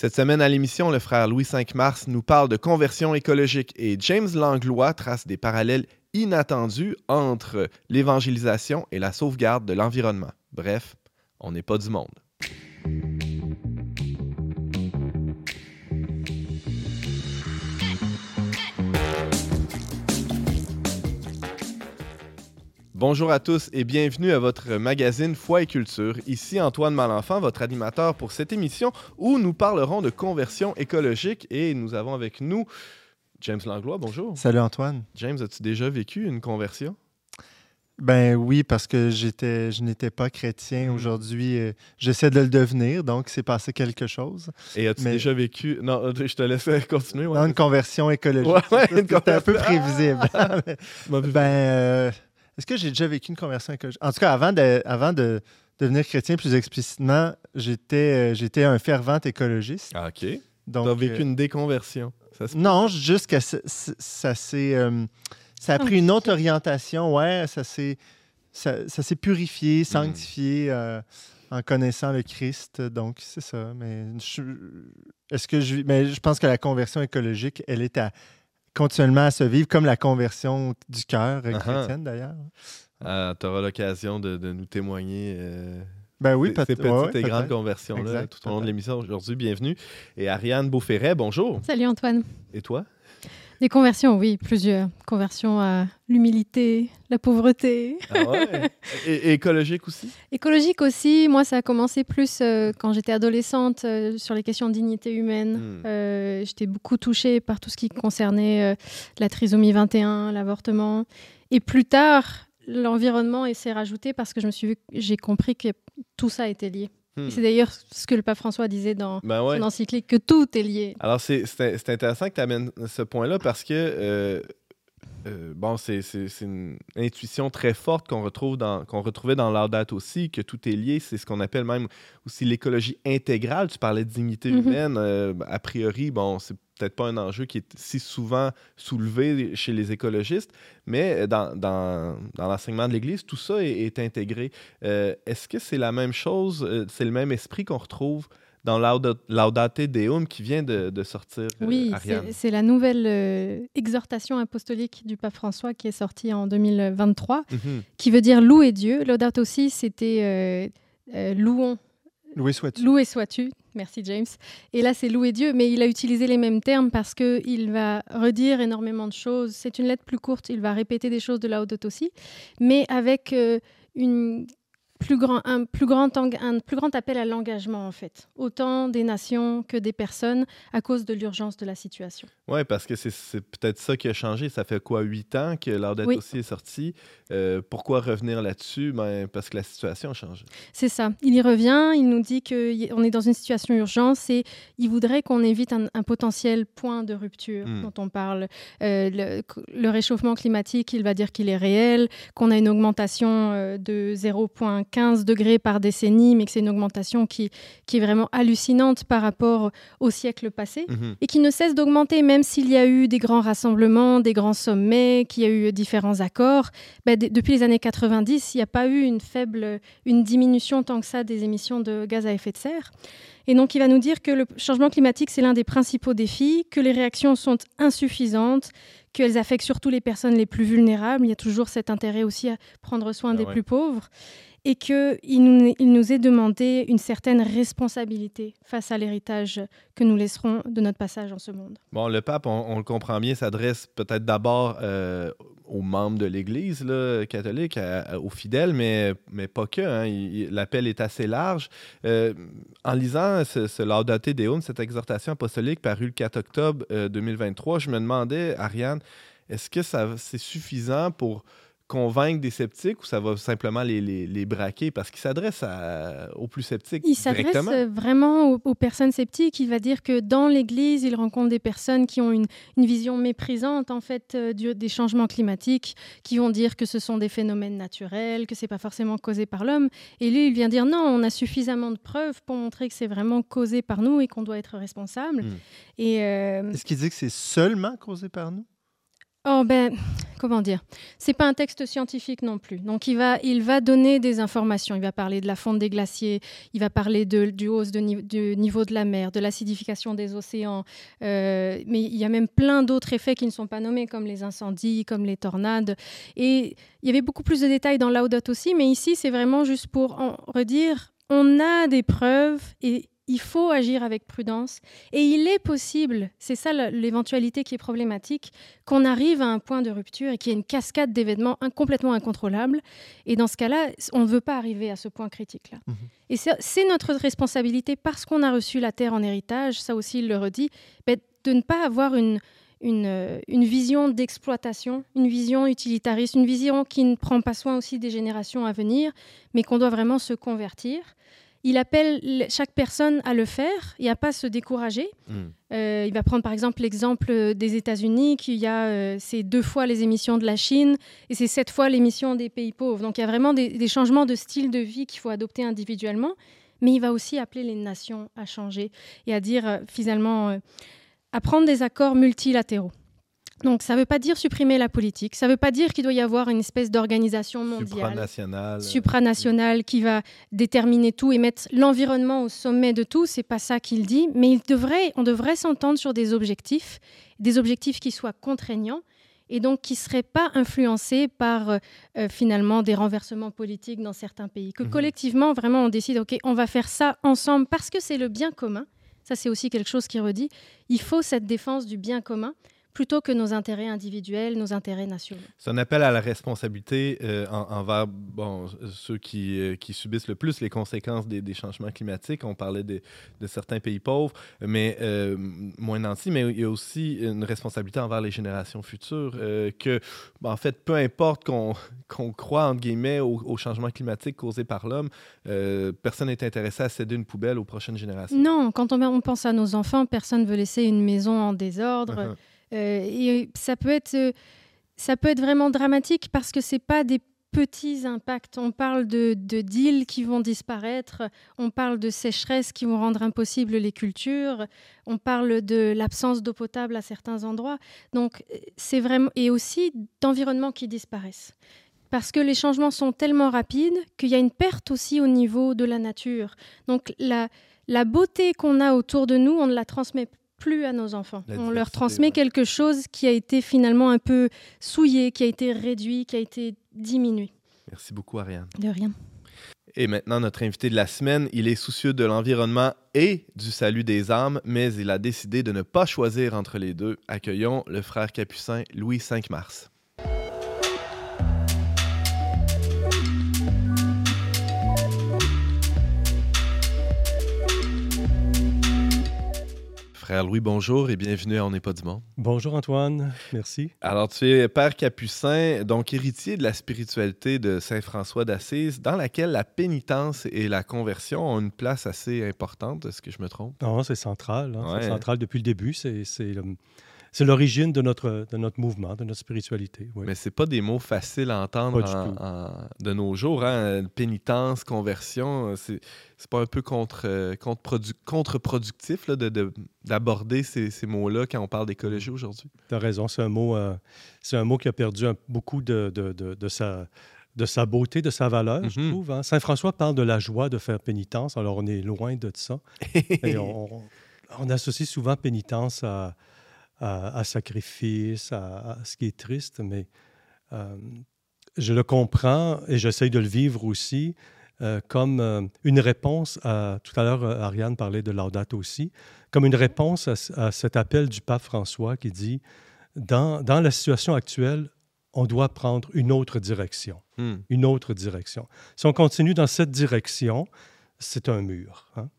Cette semaine à l'émission, le frère Louis V Mars nous parle de conversion écologique et James Langlois trace des parallèles inattendus entre l'évangélisation et la sauvegarde de l'environnement. Bref, on n'est pas du monde. Bonjour à tous et bienvenue à votre magazine Foi et Culture. Ici Antoine Malenfant, votre animateur pour cette émission où nous parlerons de conversion écologique et nous avons avec nous James Langlois. Bonjour. Salut Antoine. James, as-tu déjà vécu une conversion? Ben oui, parce que j'étais, je n'étais pas chrétien. Aujourd'hui, euh, j'essaie de le devenir, donc c'est passé quelque chose. Et as-tu déjà vécu... Non, je te laisse continuer. Ouais. une conversion écologique. Ouais, C'était un peu prévisible. ben... Euh, est-ce que j'ai déjà vécu une conversion écologique? En tout cas, avant de, avant de devenir chrétien plus explicitement, j'étais, euh, j'étais un fervent écologiste. Ah, OK. Donc, tu as vécu euh, une déconversion. non, juste que ça, s'est. Euh, ça a pris une autre orientation, ouais, ça s'est, ça, s'est purifié, hmm. sanctifié en connaissant le Christ. Donc, c'est ça. Mais est-ce que je, mais je pense que la conversion écologique, elle est à continuellement à se vivre, comme la conversion du cœur euh, uh-huh. chrétienne d'ailleurs. Ah, tu auras l'occasion de, nous témoigner. Euh, ben oui, ces petites et grandes conversions-là tout au long de l'émission aujourd'hui. Bienvenue. Et Ariane Beauferret, bonjour. Salut Antoine. Et toi? Des conversions, oui, plusieurs. Conversions à l'humilité, la pauvreté. Ah ouais. et, écologique aussi? Écologique aussi. Moi, ça a commencé plus euh, quand j'étais adolescente euh, sur les questions de dignité humaine. Hmm. Euh, j'étais beaucoup touchée par tout ce qui concernait la trisomie 21, l'avortement. Et plus tard, l'environnement s'est rajouté parce que je me suis j'ai compris que tout ça était lié. Hmm. C'est d'ailleurs ce que le pape François disait dans ben son encyclique, que tout est lié. Alors, c'est intéressant que tu amènes ce point-là parce que, euh, euh, bon, c'est une intuition très forte qu'on retrouve dans, qu'on retrouvait dans aussi, que tout est lié. C'est ce qu'on appelle même aussi l'écologie intégrale. Tu parlais de dignité mm-hmm. humaine. Euh, a priori, bon, c'est peut-être pas un enjeu qui est si souvent soulevé chez les écologistes, mais dans, dans, dans l'enseignement de l'Église, tout ça est, intégré. Euh, est-ce que c'est la même chose, c'est le même esprit qu'on retrouve dans Laudate Deum qui vient de, de sortir. Euh, oui, c'est la nouvelle exhortation apostolique du pape François qui est sortie en 2023, mhm. qui veut dire louer Dieu. Laudate aussi, c'était louons. Loué sois-tu. Loué sois-tu. Merci James. Et là, c'est louer Dieu, mais il a utilisé les mêmes termes parce qu'il va redire énormément de choses. C'est une lettre plus courte, il va répéter des choses de la haute aussi, mais avec euh, une plus grand, un, plus grand, un plus grand appel à l'engagement, en fait, autant des nations que des personnes, à cause de l'urgence de la situation. Oui, parce que c'est peut-être ça qui a changé. Ça fait quoi, huit ans que l'ordre oui. aussi est sorti? Euh, pourquoi revenir là-dessus? Ben, parce que la situation a changé. C'est ça. Il y revient, il nous dit qu'on est dans une situation d'urgence et il voudrait qu'on évite un, potentiel point de rupture hmm. dont on parle. Euh, le, réchauffement climatique, il va dire qu'il est réel, qu'on a une augmentation euh, de 0,5 15 degrés par décennie, mais que c'est une augmentation qui, qui est vraiment hallucinante par rapport au siècle passé mhm. et qui ne cesse d'augmenter, même s'il y a eu des grands rassemblements, des grands sommets, qu'il y a eu différents accords. Ben, depuis les années 90, il n'y a pas eu une faible, une diminution tant que ça des émissions de gaz à effet de serre. Et donc, il va nous dire que le changement climatique, c'est l'un des principaux défis, que les réactions sont insuffisantes, qu'elles affectent surtout les personnes les plus vulnérables. Il y a toujours cet intérêt aussi à prendre soin ah des plus pauvres et qu'il nous, il est demandé une certaine responsabilité face à l'héritage que nous laisserons de notre passage en ce monde. Bon, le pape, on, le comprend bien, s'adresse peut-être d'abord euh, aux membres de l'Église catholique, aux fidèles, mais, mais pas que. Hein. L'appel est assez large. Euh, en lisant ce, ce Laudate Deum, cette exhortation apostolique parue le 4 octobre 2023, euh, je me demandais, Ariane, est-ce que c'est suffisant pour convaincre des sceptiques ou ça va simplement les, les, braquer parce qu'il s'adresse aux plus sceptiques Il s'adresse vraiment aux, personnes sceptiques. Il va dire que dans l'Église, il rencontre des personnes qui ont une, une vision méprisante en fait euh, des changements climatiques, qui vont dire que ce sont des phénomènes naturels, que c'est pas forcément causé par l'homme. Et lui, il vient dire non, on a suffisamment de preuves pour montrer que c'est vraiment causé par nous et qu'on doit être responsable. Hmm. Et euh, est-ce qu'il dit que c'est seulement causé par nous? Oh ben, comment dire? C'est pas un texte scientifique non plus. Donc il va, il va donner des informations. Il va parler de la fonte des glaciers, il va parler du hausse de du niveau de la mer, de l'acidification des océans. Euh, mais il y a même plein d'autres effets qui ne sont pas nommés, comme les incendies, comme les tornades. Et il y avait beaucoup plus de détails dans Laudato aussi, mais ici c'est vraiment juste pour en redire. On a des preuves et il faut agir avec prudence. Et il est possible, c'est ça l'éventualité qui est problématique, qu'on arrive à un point de rupture et qu'il y ait une cascade d'événements complètement incontrôlables. Et dans ce cas-là, on ne veut pas arriver à ce point critique-là. Mhm. Et c'est notre responsabilité, parce qu'on a reçu la Terre en héritage, ça aussi il le redit, ben, de ne pas avoir une, une, une, vision d'exploitation, une vision utilitariste, une vision qui ne prend pas soin aussi des générations à venir, mais qu'on doit vraiment se convertir il appelle chaque personne à le faire et à pas se décourager. Hmm. Euh, il va prendre par exemple l'exemple des États-Unis, qui y a euh, c'est deux fois les émissions de la Chine et c'est sept fois l'émission des pays pauvres. Donc il y a vraiment des, changements de style de vie qu'il faut adopter individuellement, mais il va aussi appeler les nations à changer et à dire euh, finalement à prendre des accords multilatéraux. Donc ça ne veut pas dire supprimer la politique, ça ne veut pas dire qu'il doit y avoir une espèce d'organisation mondiale, supranationale, supranationale qui va déterminer tout et mettre l'environnement au sommet de tout. C'est pas ça qu'il dit, mais il devrait, on devrait s'entendre sur des objectifs, des objectifs qui soient contraignants et donc qui ne seraient pas influencés par euh, euh, finalement des renversements politiques dans certains pays. Que mhm. collectivement, vraiment, on décide, OK, on va faire ça ensemble parce que c'est le bien commun. Ça, c'est aussi quelque chose qui redit. Il faut cette défense du bien commun plutôt que nos intérêts individuels, nos intérêts nationaux. C'est un appel à la responsabilité euh, envers bon, ceux qui, euh, qui, subissent le plus les conséquences des, des changements climatiques. On parlait de, de certains pays pauvres, mais euh, moins nantis, mais il y a aussi une responsabilité envers les générations futures, que, en fait, peu importe qu'on qu'on croit, entre guillemets, au, au changement climatique causé par l'homme, personne n'est intéressé à céder une poubelle aux prochaines générations. Non, quand on, on pense à nos enfants, personne ne veut laisser une maison en désordre. Uh-huh. Et ça peut être, euh, ça peut être vraiment dramatique parce que c'est pas des petits impacts. On parle de, de qui vont disparaître, on parle de sécheresses qui vont rendre impossibles les cultures, on parle de l'absence d'eau potable à certains endroits. Donc c'est vraiment et aussi d'environnements qui disparaissent. Parce que les changements sont tellement rapides qu'il y a une perte aussi au niveau de la nature. Donc la, la beauté qu'on a autour de nous, on ne la transmet plus à nos enfants. On leur transmet quelque chose qui a été finalement un peu souillé, qui a été réduit, qui a été diminué. Merci beaucoup, Ariane. De rien. Et maintenant, notre invité de la semaine, il est soucieux de l'environnement et du salut des âmes, mais il a décidé de ne pas choisir entre les deux. Accueillons le frère capucin Louis 5 Mars. Frère Louis, bonjour et bienvenue à On n'est pas du monde. Bonjour Antoine, merci. Alors tu es Père Capucin, donc héritier de la spiritualité de Saint François d'Assise, dans laquelle la pénitence et la conversion ont une place assez importante, est-ce que je me trompe? Non, c'est central, hein. c'est central depuis le début, c'est c'est l'origine de notre, de notre mouvement, de notre spiritualité. Mais ce pas des mots faciles à entendre de nos jours. Hein? Pénitence, conversion, c'est pas un peu contre, contre, productif d'aborder ces, ces mots-là quand on parle d'écologie aujourd'hui? Tu as raison, c'est un, mot, euh, c'est un mot qui a perdu beaucoup de, de, de, sa de sa beauté, de sa valeur, je mm-hmm. trouve. Hein. Saint François parle de la joie de faire pénitence, alors on est loin de ça. Et on, on, associe souvent pénitence à, à, sacrifice, à, ce qui est triste, mais euh, je le comprends et j'essaye de le vivre aussi euh, comme euh, une réponse à, tout à l'heure, Ariane parlait de Laudate aussi, comme une réponse à, cet appel du pape François qui dit, dans, dans, la situation actuelle, on doit prendre une autre direction, hmm. une autre direction. Si on continue dans cette direction, c'est un mur. Hein?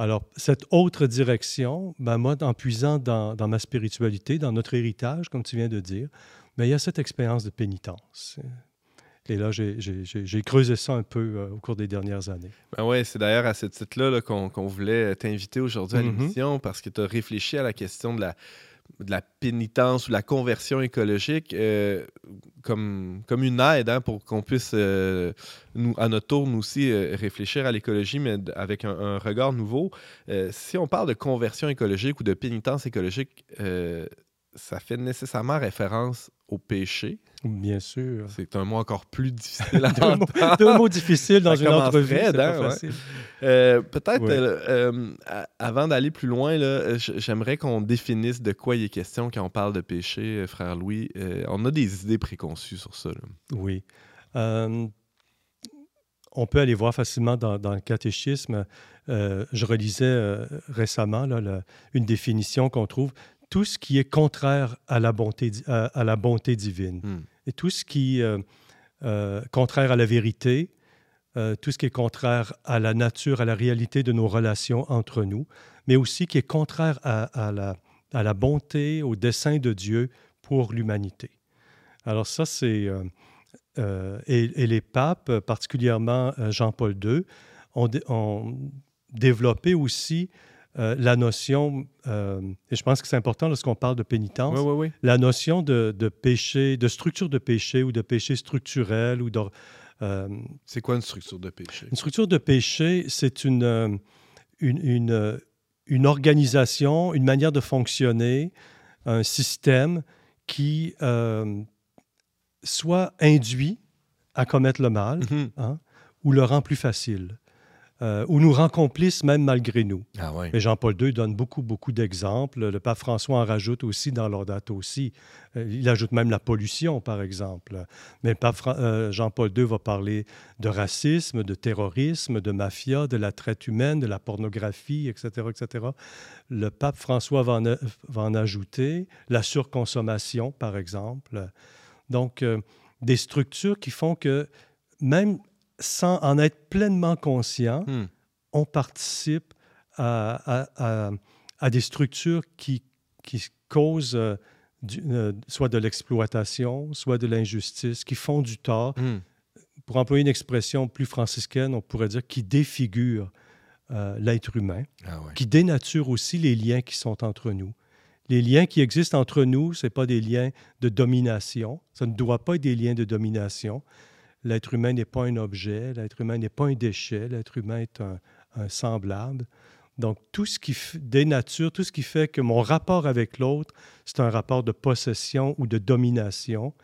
Alors, cette autre direction, ben moi, en puisant dans, ma spiritualité, dans notre héritage, comme tu viens de dire, ben, il y a cette expérience de pénitence. Et là, j'ai creusé ça un peu euh, au cours des dernières années. Ben oui, c'est d'ailleurs à ce titre-là qu'on voulait t'inviter aujourd'hui à mm-hmm. l'émission parce que tu as réfléchi à la question de la, de la pénitence ou la conversion écologique euh, comme, comme une aide hein, pour qu'on puisse, euh, nous, à notre tour, nous aussi, euh, réfléchir à l'écologie, mais avec un, regard nouveau. si on parle de conversion écologique ou de pénitence écologique, ça fait nécessairement référence au péché. Bien sûr. C'est un mot encore plus difficile à deux, mots, deux mots difficiles dans une entrevue. Hein, euh, Peut-être, euh, euh, avant d'aller plus loin, j'aimerais qu'on définisse de quoi il est question quand on parle de péché, frère Louis. on a des idées préconçues sur ça. Oui. on peut aller voir facilement dans, le catéchisme. je relisais récemment une définition qu'on trouve tout ce qui est contraire à la bonté, à, la bonté divine hmm. et tout ce qui est euh, euh, contraire à la vérité, euh, tout ce qui est contraire à la nature, à la réalité de nos relations entre nous, mais aussi qui est contraire à, la, à la, bonté, au dessein de Dieu pour l'humanité. Alors ça, c'est... Et, les papes, particulièrement Jean-Paul II, ont, ont, développé aussi euh, la notion, euh, et je pense que c'est important lorsqu'on parle de pénitence, la notion de, péché, de structure de péché ou de péché structurel ou de... Euh, c'est quoi une structure de péché? Une structure de péché, c'est une, une, une, organisation, une manière de fonctionner, un système qui soit induit à commettre le mal mm-hmm. hein, ou le rend plus facile. Euh, ou nous rend complices même malgré nous. Ah Et Jean-Paul II donne beaucoup, beaucoup d'exemples. Le pape François en rajoute aussi dans date aussi. Euh, il ajoute même la pollution, par exemple. Mais le pape euh, Jean-Paul II va parler de racisme, de terrorisme, de mafia, de la traite humaine, de la pornographie, etc., etc. Le pape François va en, va en ajouter la surconsommation, par exemple. Donc, des structures qui font que même sans en être pleinement conscient, hmm. on participe à, des structures qui, qui causent euh, euh, soit de l'exploitation, soit de l'injustice, qui font du tort. Hmm. Pour employer une expression plus franciscaine, on pourrait dire qui défigurent euh, l'être humain, ah qui dénaturent aussi les liens qui sont entre nous. Les liens qui existent entre nous, ce pas des liens de domination. Ça ne doit pas être des liens de domination. L'être humain n'est pas un objet, l'être humain n'est pas un déchet, l'être humain est un, semblable. Donc, tout ce qui dénature, tout ce qui fait que mon rapport avec l'autre, c'est un rapport de possession ou de domination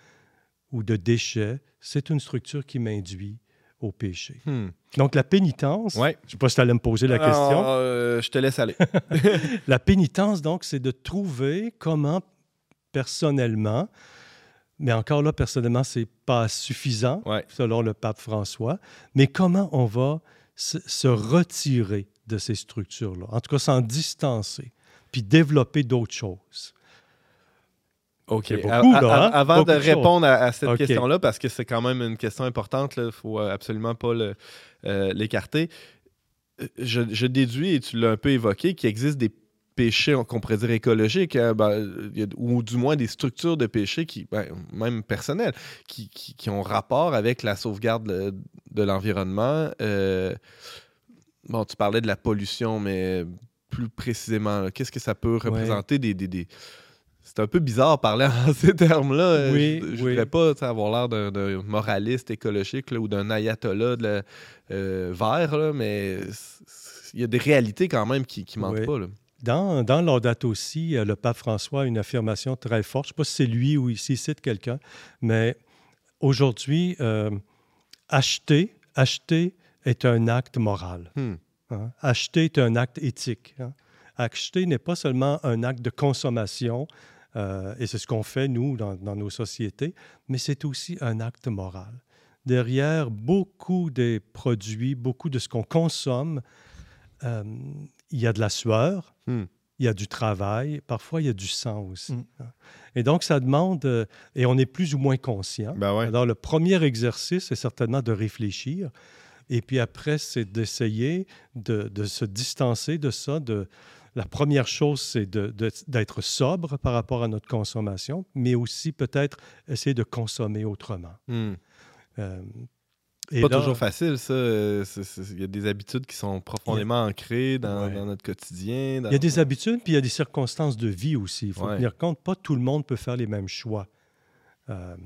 ou de déchet, c'est une structure qui m'induit au péché. Hmm. Donc, la pénitence, je ne sais pas si tu allais me poser la question. Euh, je te laisse aller. la pénitence, donc, c'est de trouver comment, personnellement, mais encore là, personnellement, c'est pas suffisant, selon le pape François. Mais comment on va se, retirer de ces structures-là? En tout cas, s'en distancer, puis développer d'autres choses. OK. Hein? Avant de répondre à, cette question-là, parce que c'est quand même une question importante, il ne faut euh, absolument pas euh, l'écarter. Je, je, déduis, et tu l'as un peu évoqué, qu'il existe des péchés qu'on pourrait dire écologiques, hein, ben, ou du moins des structures de péché, qui, ben, même personnelles, qui, qui, ont rapport avec la sauvegarde de, l'environnement. Euh, bon, tu parlais de la pollution, mais plus précisément, qu'est-ce que ça peut représenter des, des, C'est un peu bizarre de parler en ces termes-là. Oui, je ne voudrais pas avoir l'air d'un moraliste écologique ou d'un ayatollah de euh, vert, mais il y a des réalités quand même qui ne manquent pas. Là. Dans, dans aussi, euh, le pape François a une affirmation très forte. Je ne sais pas si c'est lui ou s'il cite quelqu'un, mais aujourd'hui, euh, acheter, acheter est un acte moral. Hmm. Hein? Acheter est un acte éthique. Hein? Acheter n'est pas seulement un acte de consommation, euh, et c'est ce qu'on fait, nous, dans, nos sociétés, mais c'est aussi un acte moral. Derrière beaucoup des produits, beaucoup de ce qu'on consomme, il y a de la sueur, hmm. il y a du travail, parfois il y a du sang aussi. Hmm. Hein. Et donc, ça demande, euh, et on est plus ou moins conscient. Ben Alors, le premier exercice, c'est certainement de réfléchir. Et puis après, c'est d'essayer de, se distancer de ça. De, la première chose, c'est d'être sobre par rapport à notre consommation, mais aussi peut-être essayer de consommer autrement. Hmm. Euh, c'est pas toujours facile, ça. Euh, il y a des habitudes qui sont profondément ancrées dans, notre quotidien. Il y a des habitudes, puis il y a des circonstances de vie aussi. Il faut tenir compte, pas tout le monde peut faire les mêmes choix. Euh,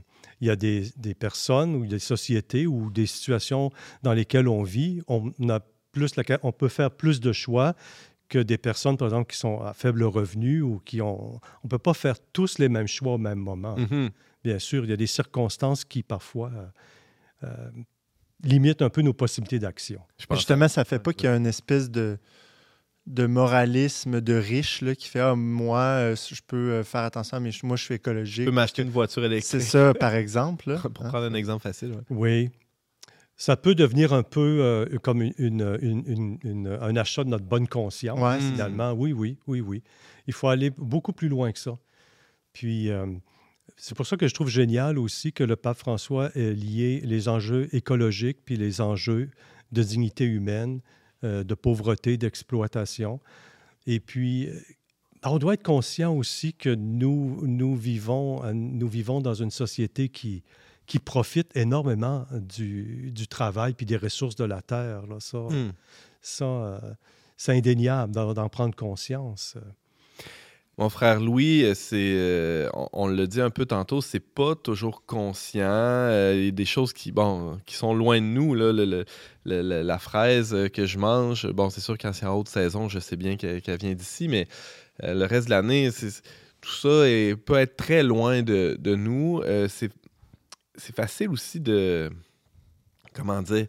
il y a des, personnes ou des sociétés ou des situations dans lesquelles on vit, on, a plus on peut faire plus de choix que des personnes, par exemple, qui sont à faible revenu ou qui ont... On ne peut pas faire tous les mêmes choix au même moment. Mhm. Bien sûr, il y a des circonstances qui, parfois, euh, euh, limitent un peu nos possibilités d'action. Justement, ça ne fait pas qu'il y a une espèce de, de moralisme de riche là, qui fait ah, moi, euh, je peux faire attention, mais moi, je suis écologique. Je peux m'acheter une voiture électrique. C'est ça, par exemple. Pour hein. prendre un exemple facile. Oui. Ça peut devenir un peu euh, comme une, une, une, un achat de notre bonne conscience, Ouais. finalement. Oui, oui, oui, oui. Il faut aller beaucoup plus loin que ça. Puis, euh, c'est pour ça que je trouve génial aussi que le pape François ait lié les enjeux écologiques puis les enjeux de dignité humaine, euh, de pauvreté, d'exploitation. Et puis, euh, on doit être conscient aussi que nous, nous, vivons, nous vivons dans une société qui, qui profite énormément du, du travail puis des ressources de la terre. Là. Ça, Hmm. ça euh, c'est indéniable d'en prendre conscience. Mon frère Louis, euh, c'est, euh, on, l'a dit un peu tantôt, c'est pas toujours conscient. Euh, Il y a des choses qui, bon, qui sont loin de nous. Le- le- le- le- la fraise que je mange, bon, c'est sûr quand c'est haute saison, je sais bien qu'elle vient d'ici, mais le reste de l'année, tout ça peut être très loin de, nous. C'est facile aussi de, comment dire,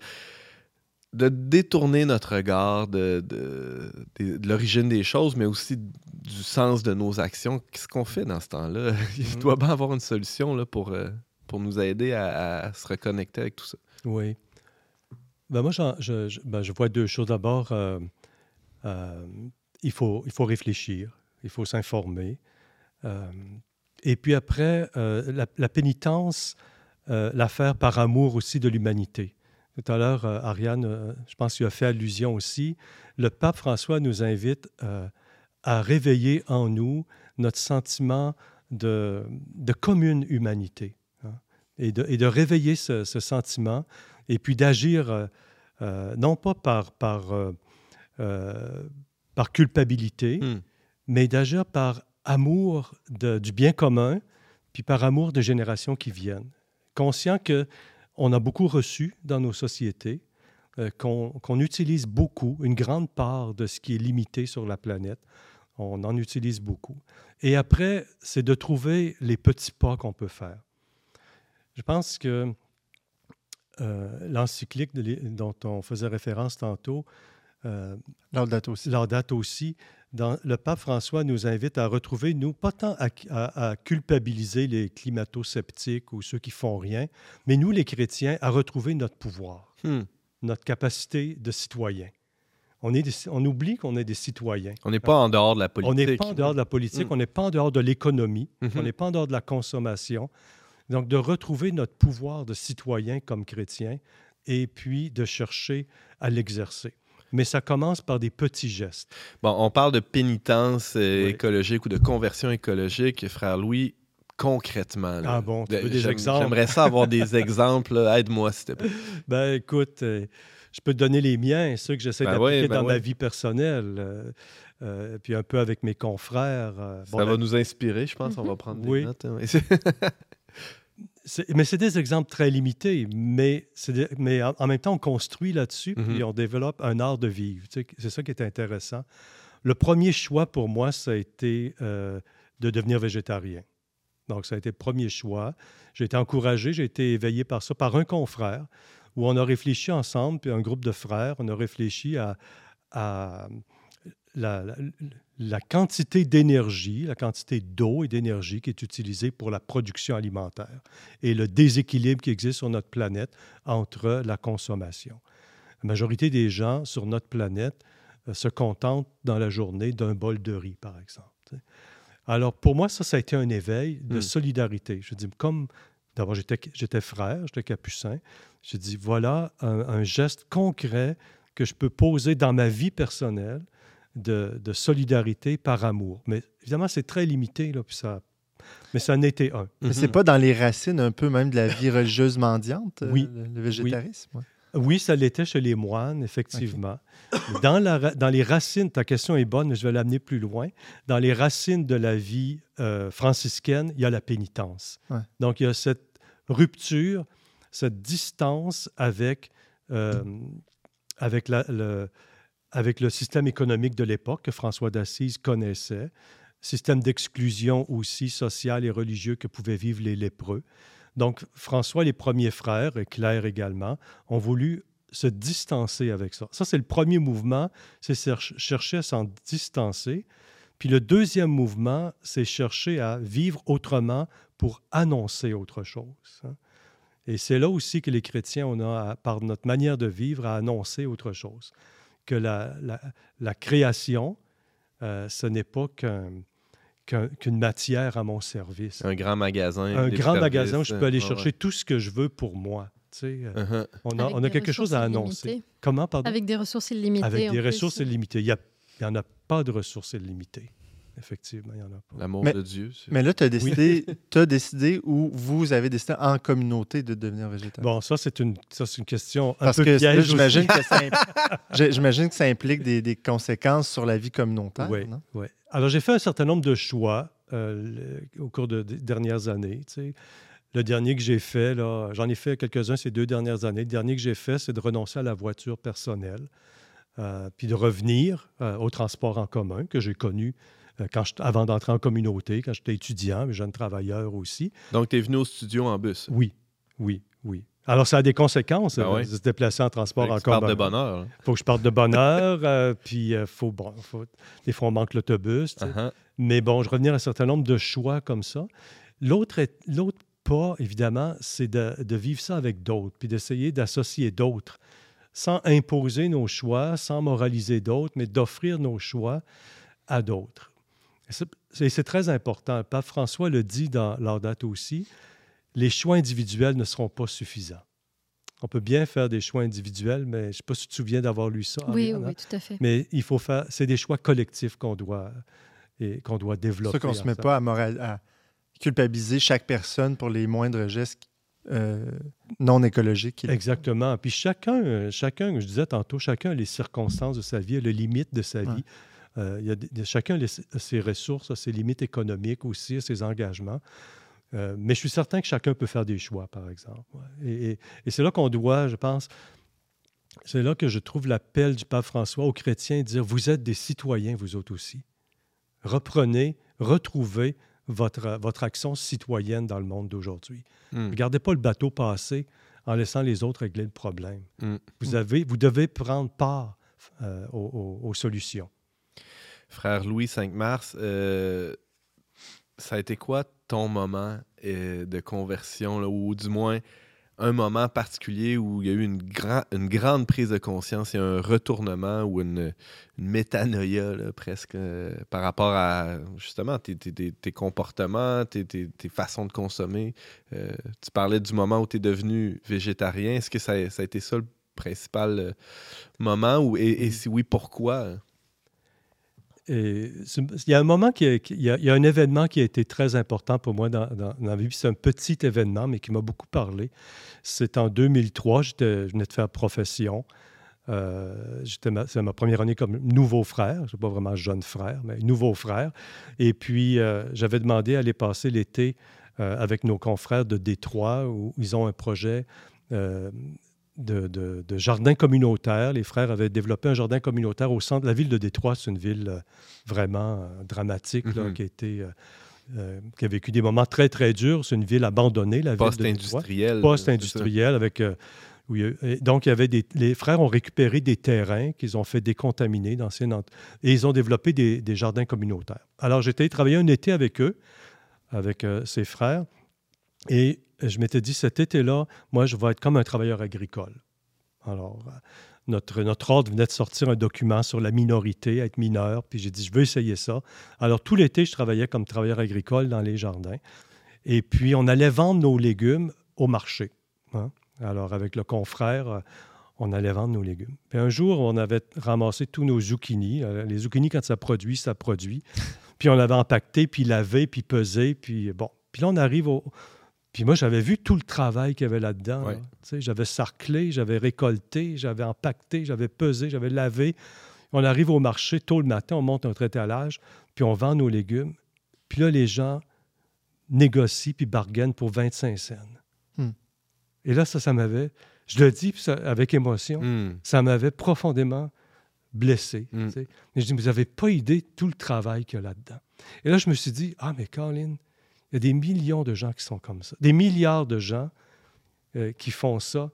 de détourner notre regard de, de- de- de l'origine des choses, mais aussi du sens de nos actions. Qu'est-ce qu'on fait dans ce temps-là? Il Mhm. doit bien avoir une solution là, pour, euh, pour nous aider à, à se reconnecter avec tout ça. Oui. Ben moi, je, je- ben, je vois deux choses. D'abord, euh, euh, il, faut, il faut réfléchir, il faut s'informer. Et puis après, la, la pénitence, la faire par amour aussi de l'humanité. Tout à l'heure, euh, Ariane, euh, je pense qu'il a fait allusion aussi. Le pape François nous invite euh, à réveiller en nous notre sentiment de, de commune humanité hein, et, de, et de réveiller ce, ce sentiment et puis d'agir non pas par, par, par culpabilité, Hmm. mais d'agir par amour de- du bien commun, puis par amour des générations qui viennent. Conscient que on a beaucoup reçu dans nos sociétés, euh, qu'on utilise beaucoup, une grande part de ce qui est limité sur la planète, on en utilise beaucoup. Et après, c'est de trouver les petits pas qu'on peut faire. Je pense que euh, l'encyclique dont on faisait référence tantôt, euh, Laudato aussi. Dans, le pape François nous invite à retrouver, nous, pas tant à, à- à culpabiliser les climato-sceptiques ou ceux qui font rien, mais nous, les chrétiens, à retrouver notre pouvoir, Hmm. notre capacité de citoyen. On, est des- on oublie qu'on est des citoyens. On n'est pas en dehors de la On politique. n'est pas en dehors de la politique, Mm. on n'est pas en dehors de l'économie, Mhm. on n'est pas en dehors de la consommation. Donc, de retrouver notre pouvoir de citoyen comme chrétien et puis de chercher à l'exercer. Mais ça commence par des petits gestes. Bon, on parle de pénitence euh, Oui. écologique ou de conversion écologique. Frère Louis, concrètement. là, Ah bon, tu de- veux des j'aime- exemples? J'aimerais ça avoir des exemples. Aide-moi, s'il te plaît. Ben écoute, euh, je peux te donner les miens, ceux que j'essaie Ben d'appliquer ben dans ma vie personnelle, euh, euh, puis un peu avec mes confrères. euh, Ça bon, va nous inspirer, je pense. On va prendre des Oui. notes. hein. mais c'est des exemples très limités, mais, c'est des- mais en, en même temps, on construit là-dessus, Mhm. puis on développe un art de vivre. Tu sais, c'est ça qui est intéressant. Le premier choix pour moi, ça a été euh, de devenir végétarien. Donc, ça a été le premier choix. J'ai été encouragé, j'ai été éveillé par ça, par un confrère, où on a réfléchi ensemble, puis un groupe de frères, on a réfléchi à, à la, la- la quantité d'énergie, la quantité d'eau et d'énergie qui est utilisée pour la production alimentaire et le déséquilibre qui existe sur notre planète entre la consommation. La majorité des gens sur notre planète euh, se contentent dans la journée d'un bol de riz, par exemple. Alors, pour moi, ça, ça a été un éveil de Mm. solidarité. Je dis, comme d'abord, j'étais j'étais frère, j'étais capucin, je dis, voilà un, un geste concret que je peux poser dans ma vie personnelle de, de solidarité par amour. Mais évidemment, c'est très limité, là, puis ça, mais ça en était un. Mais c'est Mhm. pas dans les racines un peu même de la vie religieuse mendiante, euh, Oui. le, le végétarisme? ouais? Oui, ça l'était chez les moines, effectivement. Dans, la ra- dans les racines, ta question est bonne, mais je vais l'amener plus loin. Dans les racines de la vie euh, franciscaine, il y a la pénitence. Ouais. Donc, il y a cette rupture, cette distance avec, euh, avec la, le- avec le système économique de l'époque que François d'Assise connaissait, système d'exclusion aussi sociale et religieux que pouvaient vivre les lépreux. Donc, François, les premiers frères, et Claire également, ont voulu se distancer avec ça. Ça, c'est le premier mouvement, c'est chercher à s'en distancer. Puis le deuxième mouvement, c'est chercher à vivre autrement pour annoncer autre chose. Hein. Et c'est là aussi que les chrétiens, on a, par notre manière de vivre, à annoncer autre chose. Que la, la, création, euh, ce n'est pas qu'une matière à mon service. Un grand magasin. Un grand magasin où je peux aller chercher tout ce que je veux pour moi. Euh, uh-huh. On a, on a quelque chose à annoncer. Comment, pardon? Avec des ressources illimitées. Avec des ressources illimitées. Il n'y en a pas de ressources illimitées. Effectivement, il n'y en a pas. L'amour de Dieu. Mais là, tu as décidé, as décidé ou vous avez décidé en communauté de devenir végétarien? Bon, ça, c'est une, une question un Parce peu que j'imagine que, ça j'imagine que ça implique des, des, conséquences sur la vie communautaire. Oui, oui. Alors, j'ai fait un certain nombre de choix euh, au cours de, des dernières années. Tu sais. Le dernier que j'ai fait, là, j'en ai fait quelques-uns ces deux dernières années. Le dernier que j'ai fait, c'est de renoncer à la voiture personnelle, euh, puis de revenir euh, au transport en commun que j'ai connu euh, quand avant d'entrer en communauté, quand j'étais étudiant, mais jeune travailleur aussi. Donc, tu es venu au studio en bus? Oui, oui, oui. Alors, ça a des conséquences ben de se déplacer en transport en commun. Il faut de bonheur. Il faut que je parte de bonne heure, puis il faut, bon, faut, des fois, on manque l'autobus. Uh-huh. Mais bon, je revenir à un certain nombre de choix comme ça. L'autre pas, évidemment, c'est de, vivre ça avec d'autres, puis d'essayer d'associer d'autres, sans imposer nos choix, sans moraliser d'autres, mais d'offrir nos choix à d'autres. C'est très important. Pape François le dit dans Laudato aussi, les choix individuels ne seront pas suffisants. On peut bien faire des choix individuels, mais je ne sais pas si tu te souviens d'avoir lu ça. Oui, oui, tout à fait. Mais il faut faire, c'est des choix collectifs qu'on doit, et qu'on doit développer. C'est qu'on ne se met pas à, moral, à, culpabiliser chaque personne pour les moindres gestes euh, non écologiques. Exactement. Puis chacun, chacun, je disais tantôt, chacun a les circonstances de sa vie, les limites de sa vie. Euh, il y a chacun a ses ressources, ses limites économiques aussi, ses engagements. mais je suis certain que chacun peut faire des choix, par exemple. Et, et c'est là qu'on doit, je pense, c'est là que je trouve l'appel du pape François aux chrétiens de dire, vous êtes des citoyens, vous autres aussi. Reprenez, retrouvez votre, votre action citoyenne dans le monde d'aujourd'hui. Hmm. Ne gardez pas le bateau passer en laissant les autres régler le problème. Hmm. Vous, avez, vous devez prendre part euh, aux, solutions. Frère Louis 5 mars, euh, ça a été quoi ton moment euh, de conversion, ou du moins un moment particulier où il y a eu une, une grande prise de conscience et un retournement ou une, métanoïa presque euh, par rapport à justement tes, comportements, tes, façons de consommer? Euh, tu parlais du moment où tu es devenu végétarien. Est-ce que ça, a été ça le principal moment ou, et si oui, pourquoi? Il y a un moment, qui il, y a, un événement qui a été très important pour moi dans, dans, ma vie. C'est un petit événement, mais qui m'a beaucoup parlé. C'est en 2003, je venais de faire profession. Euh, c'est ma première année comme nouveau frère. Je suis pas vraiment jeune frère, mais nouveau frère. Et puis, euh, j'avais demandé à aller passer l'été euh, avec nos confrères de Détroit, où ils ont un projet de, jardin communautaire. Les frères avaient développé un jardin communautaire au centre. de La ville de Détroit, c'est une ville euh, vraiment euh, dramatique mhm. qui, a été, euh, qui a vécu des moments très, très durs. C'est une ville abandonnée, la Post-industrielle. Post-industrielle, avec... donc, il y avait des, les frères ont récupéré des terrains qu'ils ont fait décontaminer d'anciennes... Et ils ont développé des, jardins communautaires. Alors, j'étais travailler un été avec eux, avec ces frères. Et je m'étais dit, cet été-là, moi, je vais être comme un travailleur agricole. Alors, euh, notre, notre ordre venait de sortir un document sur la minorité, être mineur, puis j'ai dit, je veux essayer ça. Alors, tout l'été, je travaillais comme travailleur agricole dans les jardins. Et puis, on allait vendre nos légumes au marché. Hein. Alors, avec le confrère, euh, on allait vendre nos légumes. Puis un jour, on avait ramassé tous nos zucchinis. Euh, les zucchinis, quand ça produit, ça produit. Puis on l'avait empaqueté, puis lavé, puis pesé, puis bon. Puis là, on arrive au, puis moi, j'avais vu tout le travail qu'il y avait là-dedans. J'avais sarclé, j'avais récolté, j'avais empaqueté, j'avais pesé, j'avais lavé. On arrive au marché tôt le matin, on monte notre étalage, puis on vend nos légumes. Puis là, les gens négocient puis bargainent pour 25 cents. Hmm. Et là, ça, ça m'avait, je le dis avec émotion, hmm. ça m'avait profondément blessé. Mm. Mais je dis, vous n'avez pas idée de tout le travail qu'il y a là-dedans. Et là, je me suis dit, ah, mais Colin, il y a des millions de gens qui sont comme ça, des milliards de gens euh, qui font ça,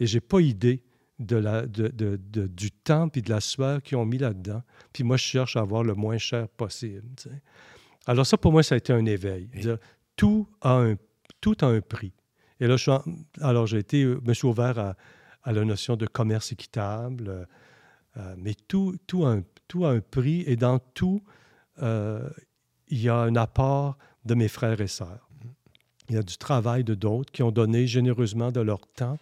et j'ai pas idée de la, de, de, du temps et de la sueur qu'ils ont mis là-dedans. Puis moi, je cherche à avoir le moins cher possible. Alors ça, pour moi, ça a été un éveil. Tout, a un, tout a un prix. Et là, je alors j'ai été, euh, me suis ouvert à, à, la notion de commerce équitable, euh, euh, mais tout, tout, a un, tout a un prix et dans tout, il y a un apport de mes frères et sœurs. Il y a du travail de d'autres qui ont donné généreusement de leur temps,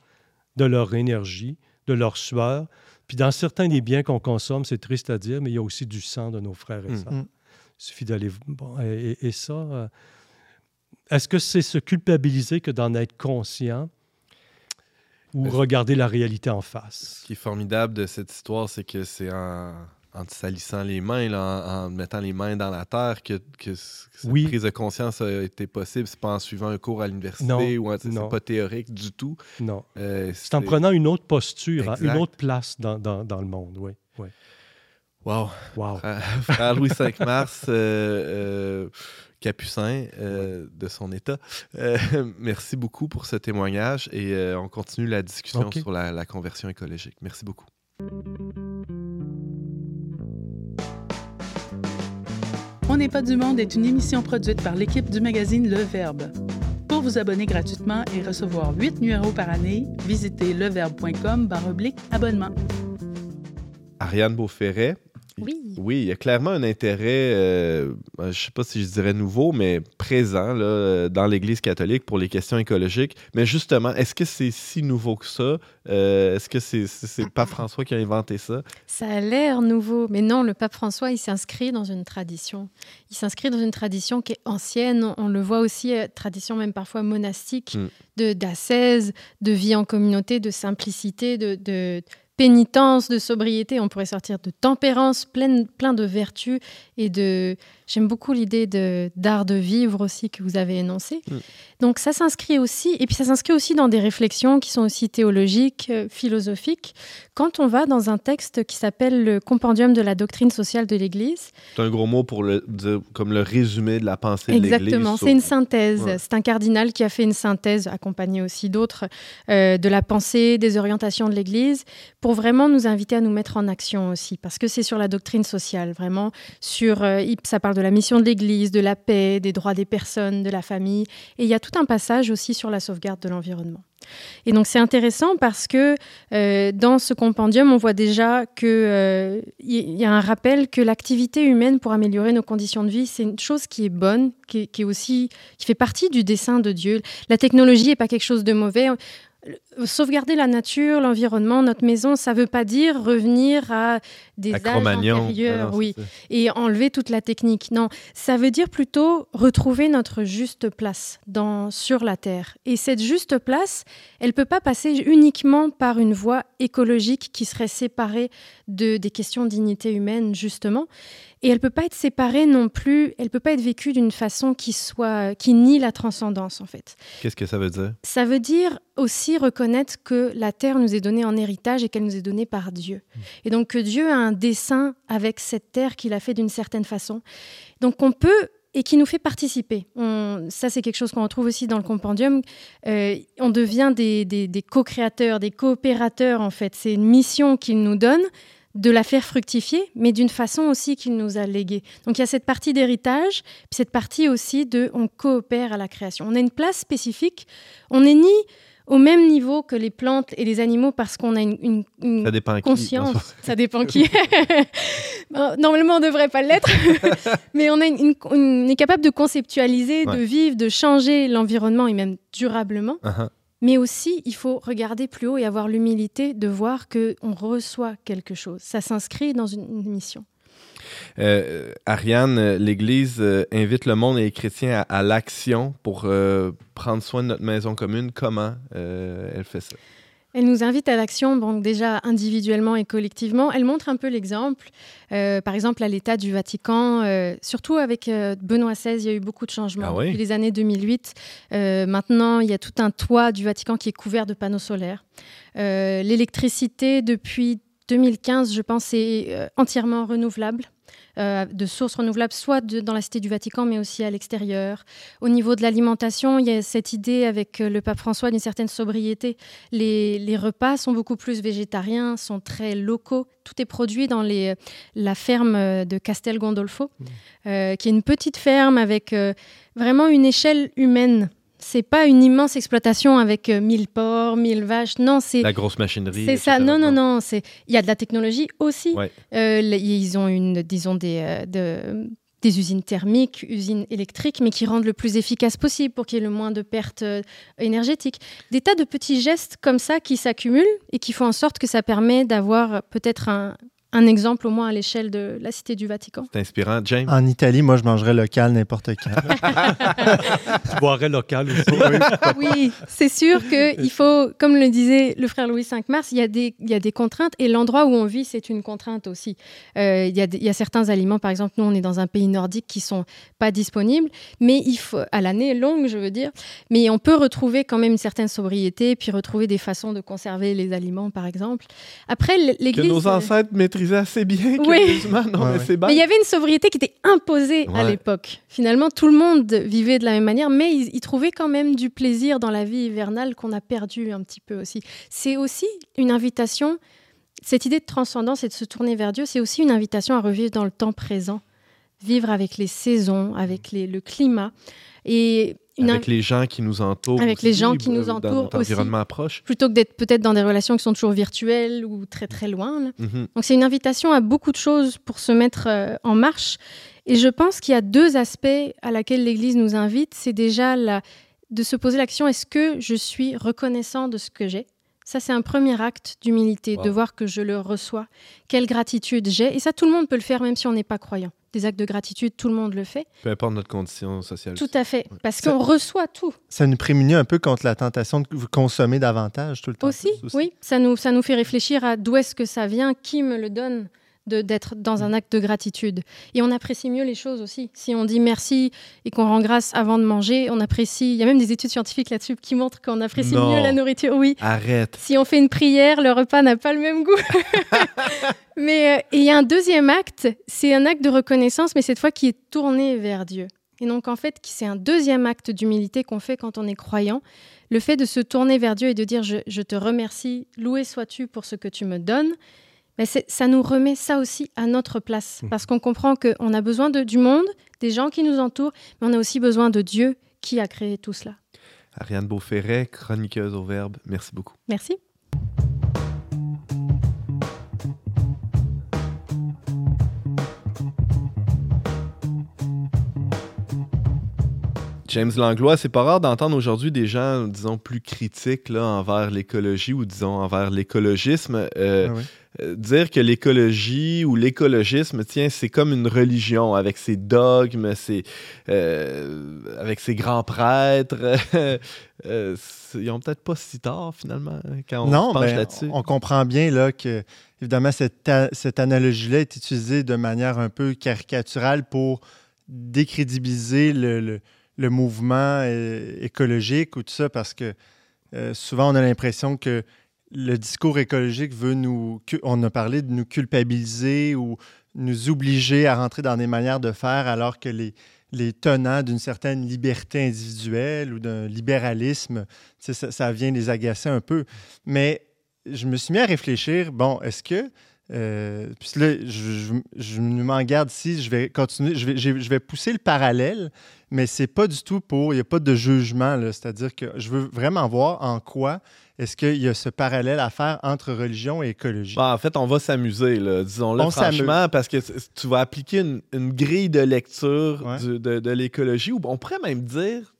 de leur énergie, de leur sueur. Puis dans certains des biens qu'on consomme, c'est triste à dire, mais il y a aussi du sang de nos frères et mm. sœurs. Il suffit d'aller. Bon, et, ça, euh, est-ce que c'est se culpabiliser que d'en être conscient ou regarder la réalité en face? Ce qui est formidable de cette histoire, c'est que c'est un en te salissant les mains, en, mettant les mains dans la terre, que, que cette prise de conscience a été possible. C'est pas en suivant un cours à l'université ou c'est pas théorique du tout. Non. Euh, c'est en prenant une autre posture, hein, une autre place dans, dans, dans le monde, oui. oui. Wow. wow. Frère Louis V Mars, euh, euh, capucin de son état. merci beaucoup pour ce témoignage et on continue la discussion sur la, la conversion écologique. Merci beaucoup. On n'est pas du monde est une émission produite par l'équipe du magazine Le Verbe. Pour vous abonner gratuitement et recevoir 8 numéros par année, visitez leverbe.com abonnement. Ariane Beauferret, oui. Oui, il y a clairement un intérêt, euh, je ne sais pas si je dirais nouveau, mais présent là, dans l'Église catholique pour les questions écologiques. Mais justement, est-ce que c'est si nouveau que ça? Euh, est-ce que c'est c'est pape François qui a inventé ça? Ça a l'air nouveau, mais non, le pape François, il s'inscrit dans une tradition. Il s'inscrit dans une tradition qui est ancienne. On le voit aussi, euh, tradition même parfois monastique, hmm. de d'ascèse, de vie en communauté, de simplicité, de, de pénitence, de sobriété, on pourrait sortir de tempérance, plein, plein de vertus et de, J'aime beaucoup l'idée d'art de, vivre aussi que vous avez énoncé. Mm. Donc ça s'inscrit aussi, et puis ça s'inscrit aussi dans des réflexions qui sont aussi théologiques, euh, philosophiques, quand on va dans un texte qui s'appelle le Compendium de la doctrine sociale de l'Église. C'est un gros mot pour le dire, comme le résumé de la pensée de l'Église. Exactement, c'est une synthèse. C'est un cardinal qui a fait une synthèse, accompagné aussi d'autres, euh, de la pensée, des orientations de l'Église, pour vraiment nous inviter à nous mettre en action aussi, parce que c'est sur la doctrine sociale, vraiment, sur, euh, ça parle de la mission de l'Église, de la paix, des droits des personnes, de la famille. Et il y a tout un passage aussi sur la sauvegarde de l'environnement. Et donc c'est intéressant parce que euh, dans ce compendium, on voit déjà qu'il euh, y a un rappel que l'activité humaine pour améliorer nos conditions de vie, c'est une chose qui est bonne, qui, est aussi qui fait partie du dessein de Dieu. La technologie n'est pas quelque chose de mauvais sauvegarder la nature, l'environnement, notre maison, ça ne veut pas dire revenir à des âges antérieurs, oui, et enlever toute la technique. Non, ça veut dire plutôt retrouver notre juste place dans, sur la Terre. Et cette juste place, elle ne peut pas passer uniquement par une voie écologique qui serait séparée de, des questions de dignité humaine, justement. Et elle peut pas être séparée non plus, elle peut pas être vécue d'une façon qui soit qui nie la transcendance en fait. Qu'est-ce que ça veut dire? Ça veut dire aussi reconnaître que la terre nous est donnée en héritage et qu'elle nous est donnée par Dieu. Mmh. Et donc que Dieu a un dessein avec cette terre qu'il a fait d'une certaine façon. Donc on peut et qui nous fait participer. ça, c'est quelque chose qu'on retrouve aussi dans le compendium. Euh, on devient des, des, des co-créateurs, des coopérateurs, en fait. C'est une mission qu'il nous donne de la faire fructifier, mais d'une façon aussi qu'il nous a léguée. Donc il y a cette partie d'héritage, puis cette partie aussi de on coopère à la création. On a une place spécifique, on n'est ni au même niveau que les plantes et les animaux parce qu'on a une, conscience. Ça dépend qui. normalement, on ne devrait pas l'être, mais on, est capable de conceptualiser, de vivre, de changer l'environnement et même durablement. Uh-huh. Mais aussi, il faut regarder plus haut et avoir l'humilité de voir qu'on reçoit quelque chose. Ça s'inscrit dans une, mission. Euh, Ariane, l'Église euh, invite le monde et les chrétiens à, l'action pour euh, prendre soin de notre maison commune. Comment elle fait ça? Elle nous invite à l'action, donc déjà individuellement et collectivement. Elle montre un peu l'exemple. Euh, par exemple, à l'état du Vatican, euh, surtout avec euh, Benoît XVI, il y a eu beaucoup de changements ah depuis les années 2008. maintenant, il y a tout un toit du Vatican qui est couvert de panneaux solaires. L'électricité, depuis 2015, je pense, c'est entièrement renouvelable. Euh, de sources renouvelables, soit dans la Cité du Vatican, mais aussi à l'extérieur. Au niveau de l'alimentation, il y a cette idée avec euh, le pape François d'une certaine sobriété. Les, repas sont beaucoup plus végétariens, sont très locaux. Tout est produit dans les, la ferme de Castel Gondolfo, mmh. euh, qui est une petite ferme avec vraiment une échelle humaine c'est pas une immense exploitation avec 1000 euh, porcs, 1000 vaches. Non, c'est la grosse machinerie. C'est ça. Non, non, non. C'est il y a de la technologie aussi. Euh, ils ont une, disons des euh, des usines thermiques, usines électriques, mais qui rendent le plus efficace possible pour qu'il y ait le moins de pertes énergétiques. Des tas de petits gestes comme ça qui s'accumulent et qui font en sorte que ça permet d'avoir peut-être un, un exemple au moins à l'échelle de la Cité du Vatican. C'est inspirant. James? En Italie, moi, je mangerais local n'importe quand. tu boirais local aussi. oui, c'est sûr qu'il faut, comme le disait le frère Louis V Mars, il y, a des, il y a des contraintes et l'endroit où on vit, c'est une contrainte aussi. Euh, il, y a, il, y a, certains aliments, par exemple, nous, on est dans un pays nordique qui sont pas disponibles, mais il faut, à l'année longue, je veux dire, mais on peut retrouver quand même une certaine sobriété, puis retrouver des façons de conserver les aliments, par exemple. Après, l'Église... Que nos ancêtres assez bien. Oui. mais il y avait une sobriété qui était imposée à l'époque. Finalement, tout le monde vivait de la même manière, mais ils, trouvaient quand même du plaisir dans la vie hivernale qu'on a perdu un petit peu aussi. C'est aussi une invitation, cette idée de transcendance et de se tourner vers Dieu, c'est aussi une invitation à revivre dans le temps présent, vivre avec les saisons, avec les, le climat. Et avec les gens qui nous entourent. Avec les gens qui nous entourent dans environnement proche. Plutôt que d'être peut-être dans des relations qui sont toujours virtuelles ou très très loin. Mhm. Donc c'est une invitation à beaucoup de choses pour se mettre euh, en marche. Et je pense qu'il y a deux aspects à laquelle l'Église nous invite. C'est déjà la, de se poser l'action, est-ce que je suis reconnaissant de ce que j'ai? Ça, c'est un premier acte d'humilité, de voir que je le reçois, quelle gratitude j'ai? Et ça, tout le monde peut le faire, même si on n'est pas croyant des actes de gratitude, tout le monde le fait. Peu importe notre condition sociale. Tout à fait, parce qu'on reçoit tout. Ça nous prémunit un peu contre la tentation de consommer davantage tout le temps. Aussi, oui. Ça nous, ça nous fait réfléchir à d'où est-ce que ça vient, qui me le donne d'être dans un acte de gratitude. Et on apprécie mieux les choses aussi. Si on dit merci et qu'on rend grâce avant de manger, on apprécie. Il y a même des études scientifiques là-dessus qui montrent qu'on apprécie mieux la nourriture. Oui. Arrête. Si on fait une prière, le repas n'a pas le même goût. mais euh, il y a un deuxième acte, c'est un acte de reconnaissance, mais cette fois qui est tourné vers Dieu. Et donc en fait, c'est un deuxième acte d'humilité qu'on fait quand on est croyant. Le fait de se tourner vers Dieu et de dire je, je te remercie, loué sois-tu pour ce que tu me donnes mais ça nous remet ça aussi à notre place, mmh. parce qu'on comprend qu'on a besoin de, du monde, des gens qui nous entourent, mais on a aussi besoin de Dieu qui a créé tout cela. Ariane Beauferret, chroniqueuse au Verbe, merci beaucoup. Merci. James Langlois, c'est pas rare d'entendre aujourd'hui des gens, disons, plus critiques là, envers l'écologie ou, disons, envers l'écologisme. Euh, ah euh, dire que l'écologie ou l'écologisme, tiens, c'est comme une religion avec ses dogmes, ses, euh, avec ses grands prêtres. ils ont peut-être pas si tard, finalement, quand on non, se penche là-dessus. On comprend bien là, que, évidemment, cette, cette analogie-là est utilisée de manière un peu caricaturale pour décrédibiliser le le mouvement euh, écologique ou tout ça, parce que euh, souvent on a l'impression que le discours écologique veut nous. On a parlé de nous culpabiliser ou nous obliger à rentrer dans des manières de faire, alors que les, tenants d'une certaine liberté individuelle ou d'un libéralisme, ça, vient les agacer un peu. Mais je me suis mis à réfléchir bon, est-ce que euh, puis là, je, m'en garde si je vais continuer, je vais, je vais pousser le parallèle, mais c'est pas du tout pour, il n'y a pas de jugement, c'est-à-dire que je veux vraiment voir en quoi est-ce qu'il y a ce parallèle à faire entre religion et écologie? Bah, en fait, on va s'amuser, disons-le franchement, parce que tu vas appliquer une, grille de lecture de, de l'écologie, ou on pourrait même dire,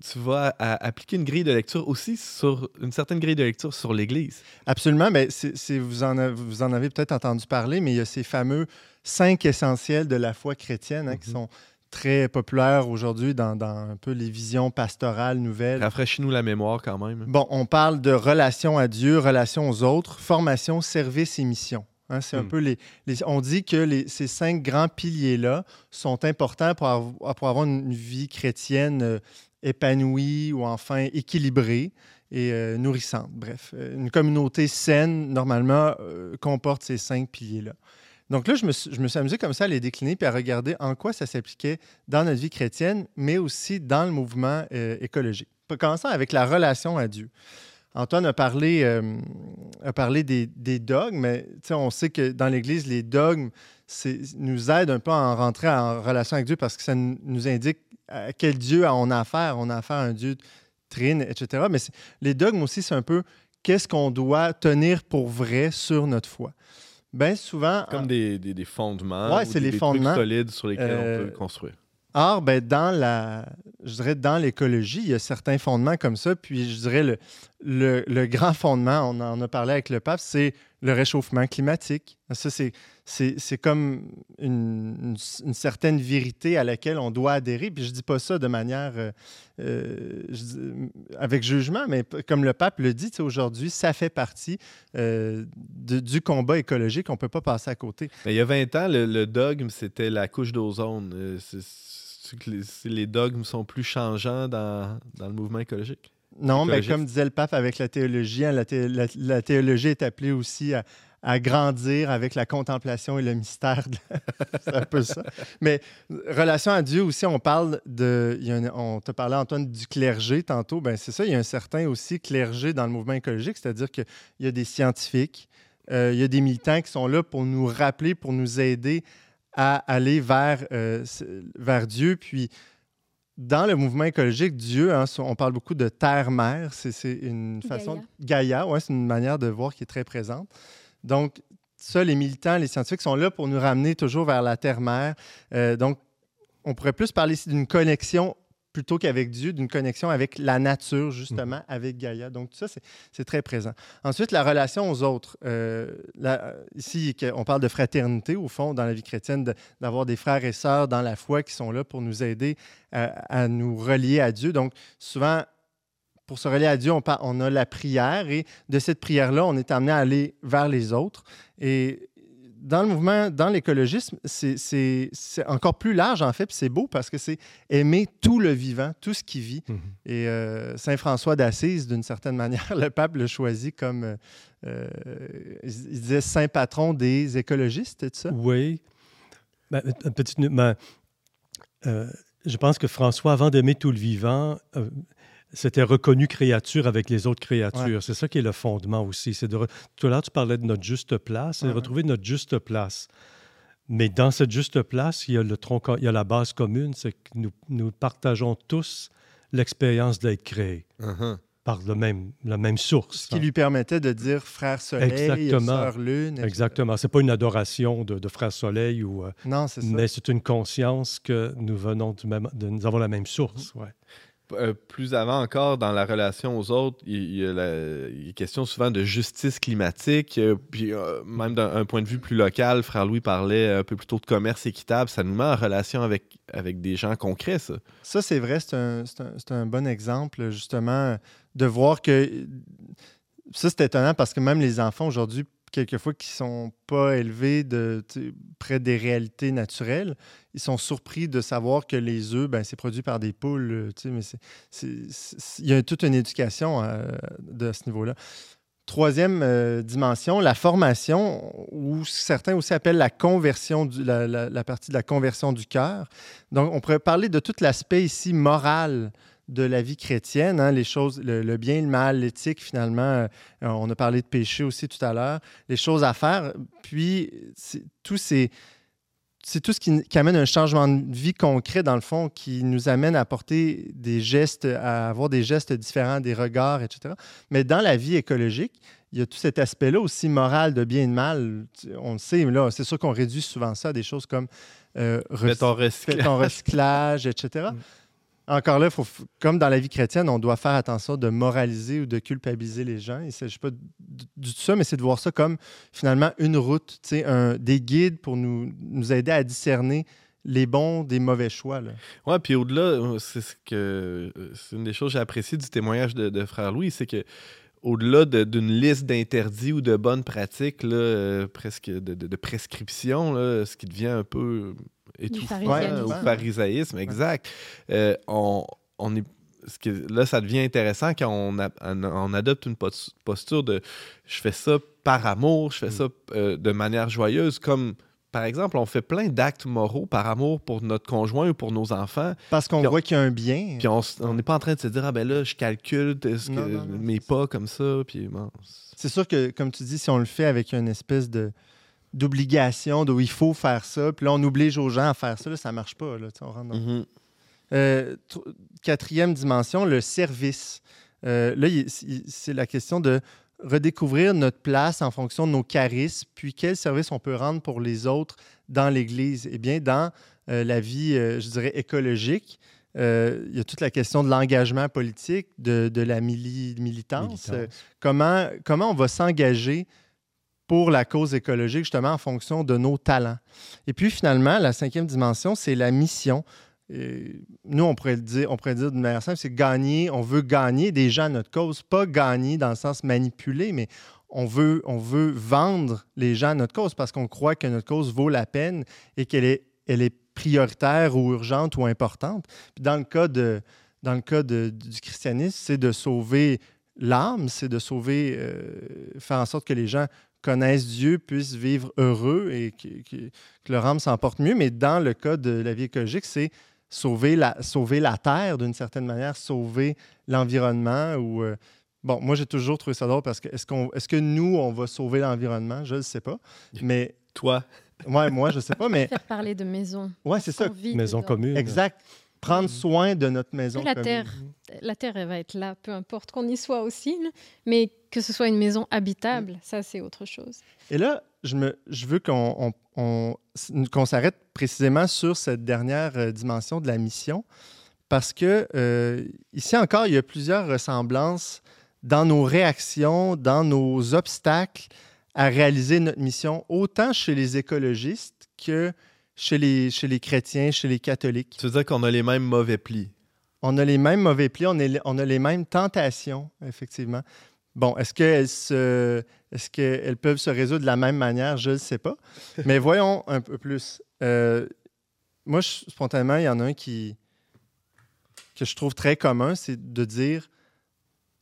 tu vas appliquer une grille de lecture aussi sur une certaine grille de lecture sur l'Église. Absolument, mais vous, en vous en avez peut-être entendu parler, mais il y a ces fameux cinq essentiels de la foi chrétienne hein, qui mm-hmm. sont très populaires aujourd'hui dans, un peu les visions pastorales nouvelles. Rafraîchis-nous la mémoire quand même. Bon, on parle de relation à Dieu, relation aux autres, formation, service et mission. Hein, c'est un mm. peu les, On dit que les, ces cinq grands piliers-là sont importants pour avoir, pour avoir une vie chrétienne euh, épanoui ou enfin équilibré. et euh, nourrissante. Bref, une communauté saine, normalement, comporte ces cinq piliers-là. Donc là, je me, suis, je me, suis, amusé comme ça à les décliner puis à regarder en quoi ça s'appliquait dans notre vie chrétienne, mais aussi dans le mouvement écologique. Commençons avec la relation à Dieu. Antoine a parlé, des, des dogmes, mais on sait que dans l'Église, les dogmes nous aident un peu à rentrer en relation avec Dieu parce que ça nous indique à quel Dieu on a affaire. On a affaire à un Dieu trine, etc. Mais les dogmes aussi, c'est un peu qu'est-ce qu'on doit tenir pour vrai sur notre foi. Bien souvent. Comme des, des, fondements. Ouais, c'est les des fondements. solides sur lesquels on peut euh, construire. Or, ben, dans la, je dirais dans l'écologie, il y a certains fondements comme ça. Puis je dirais le, le, le grand fondement, on en a parlé avec le pape, c'est le réchauffement climatique. Ça, c'est, comme une, une, certaine vérité à laquelle on doit adhérer. Puis je ne dis pas ça de manière euh, euh, avec jugement, mais comme le pape le dit aujourd'hui, ça fait partie euh, du combat écologique. On ne peut pas passer à côté. Il y a 20 ans, le, le dogme, c'était la couche d'ozone. Les dogmes sont plus changeants dans, dans le mouvement écologique? Non, mais comme disait le pape avec la théologie, hein, la, théologie est appelée aussi à, grandir avec la contemplation et le mystère. C'est un peu ça. Mais relation à Dieu aussi, on parle de. on te parlait, Antoine, du clergé tantôt. Ben, c'est ça, il y a un certain aussi clergé dans le mouvement écologique, c'est-à-dire qu'il y a des scientifiques, euh, il y a des militants qui sont là pour nous rappeler, pour nous aider à aller vers, euh, vers Dieu. Puis, dans le mouvement écologique, Dieu, hein, on parle beaucoup de terre-mère. C'est une façon. Gaïa, ouais, c'est une manière de voir qui est très présente. Donc, ça, les militants, les scientifiques sont là pour nous ramener toujours vers la terre-mère. Euh, donc, on pourrait plus parler ici d'une connexion plutôt qu'avec Dieu, d'une connexion avec la nature, justement, mhm. avec Gaïa. Donc, tout ça, c'est très présent. Ensuite, la relation aux autres. Euh, ici, on parle de fraternité, au fond, dans la vie chrétienne, d'avoir des frères et sœurs dans la foi qui sont là pour nous aider à, nous relier à Dieu. Donc, souvent, pour se relier à Dieu, on, on a la prière et de cette prière-là, on est amené à aller vers les autres. Et dans le mouvement, dans l'écologisme, c'est encore plus large, en fait, puis c'est beau parce que c'est aimer tout le vivant, tout ce qui vit. Mhm. Et euh, Saint François d'Assise, d'une certaine manière, le pape le choisit comme, euh, euh, il disait, saint patron des écologistes, c'est ça? Oui. Ben, petite, ben, je pense que François, avant d'aimer tout le vivant, c'était reconnu créature avec les autres créatures. C'est ça qui est le fondement aussi. C'est de Tout à l'heure, tu parlais de notre juste place, c'est de retrouver notre juste place. Mais dans cette juste place, il y a, le tronc, il y a la base commune, c'est que nous, nous partageons tous l'expérience d'être créés. Uh-huh. Par le même, la même source. Ce qui lui permettait de dire frère soleil, Exactement. sœur lune. Exactement. C'est pas une adoration de, de frère soleil ou. Euh, non, c'est ça. Mais c'est une conscience que nous venons du même, de, nous avons la même source. Ouais. Euh, plus avant encore, dans la relation aux autres, il, y a la, question souvent de justice climatique. Euh, puis euh, même d'un point de vue plus local, Frère Louis parlait un peu plus tôt de commerce équitable. Ça nous met en relation avec, avec des gens concrets, ça. Ça, c'est vrai. C'est un, un, un, bon exemple, justement, de voir que... Ça, c'est étonnant parce que même les enfants aujourd'hui quelquefois qui sont pas élevés près des réalités naturelles, ils sont surpris de savoir que les œufs, ben, c'est produit par des poules. Mais il y a toute une éducation euh, de ce niveau-là. Troisième euh, dimension, la formation, ou certains aussi appellent la conversion, du, la, partie de la conversion du cœur. Donc, on pourrait parler de tout l'aspect ici moral de la vie chrétienne, hein, les choses, le, bien, le mal, l'éthique, finalement. Euh, on a parlé de péché aussi tout à l'heure, les choses à faire. Puis, tout c'est tout ce qui, amène un changement de vie concret, dans le fond, qui nous amène à porter des gestes, à avoir des gestes différents, des regards, etc. Mais dans la vie écologique, il y a tout cet aspect-là aussi moral de bien et de mal. On le sait, mais là, c'est sûr qu'on réduit souvent ça à des choses comme euh, recyclage. recyclage, etc. Encore là, faut, comme dans la vie chrétienne, on doit faire attention de moraliser ou de culpabiliser les gens. Il ne s'agit pas du tout ça, mais c'est de voir ça comme finalement une route, des guides pour nous, aider à discerner les bons des mauvais choix. Ouais, puis au-delà, euh, c'est ce que euh, c'est une des choses que j'ai appréciées du témoignage de, Frère Louis, c'est que au-delà d'une liste d'interdits ou de bonnes pratiques, euh, presque de, prescriptions, ce qui devient un peu étouffant au pharisaïsme, exact. Euh, on, on, est, là, ça devient intéressant quand on, on adopte une posture de je fais ça par amour, je fais mm. ça euh, de manière joyeuse, comme par exemple, on fait plein d'actes moraux par amour pour notre conjoint ou pour nos enfants. Parce qu'on voit qu'il y a un bien. Puis on n'est pas en train de se dire, ah ben là, je calcule mes pas comme ça. Puis C'est sûr que, comme tu dis, si on le fait avec une espèce de d'obligation, d'où il faut faire ça, puis là, on oblige aux gens à faire ça, là, ça marche pas. Là, on rentre dans... Mm-hmm. Euh, quatrième dimension, le service. Euh, là, c'est la question de redécouvrir notre place en fonction de nos charismes, puis quel service on peut rendre pour les autres dans l'Église. Eh bien, dans euh, la vie, je dirais, écologique, il y a toute la question de l'engagement politique, de, la militance. comment, comment on va s'engager pour la cause écologique, justement, en fonction de nos talents. Et puis, finalement, la cinquième dimension, c'est la mission nous, on pourrait le dire, on pourrait dire d'une manière simple, c'est gagner, on veut gagner des gens à notre cause, pas gagner dans le sens manipuler, mais on veut, on veut vendre les gens à notre cause parce qu'on croit que notre cause vaut la peine et qu'elle est, elle est prioritaire ou urgente ou importante. dans le cas, de, dans le cas du christianisme, c'est de sauver l'âme, c'est de sauver, euh, faire en sorte que les gens connaissent Dieu, puissent vivre heureux et que, que leur âme s'en porte mieux. Mais dans le cas de la vie écologique, c'est sauver la, sauver la Terre d'une certaine manière, sauver l'environnement ou... Euh, bon, moi, j'ai toujours trouvé ça drôle parce que est-ce, qu'on, est-ce que nous, on va sauver l'environnement? Je ne sais pas. Mais... Toi? Ouais, moi, je ne sais pas, mais... Faire parler de maison. Ouais, c'est ça. Maison commune. Exact. Prendre mm. soin de notre maison la Terre, la Terre, elle va être là, peu importe qu'on y soit aussi, mais que ce soit une maison habitable, ça, c'est autre chose. Et là, je, me, je veux qu'on qu'on s'arrête précisément sur cette dernière euh, dimension de la mission, parce que euh, ici encore, il y a plusieurs ressemblances dans nos réactions, dans nos obstacles à réaliser notre mission, autant chez les écologistes que chez les, chez les chrétiens, chez les catholiques. Tu veux dire qu'on a les mêmes mauvais plis? On a les mêmes mauvais plis, on, on a les mêmes tentations, effectivement. Bon, est-ce qu'elles se, est-ce qu'elles peuvent se résoudre de la même manière? Je ne sais pas. Mais voyons un peu plus. Euh, moi, spontanément, il y en a un qui que je trouve très commun, c'est de dire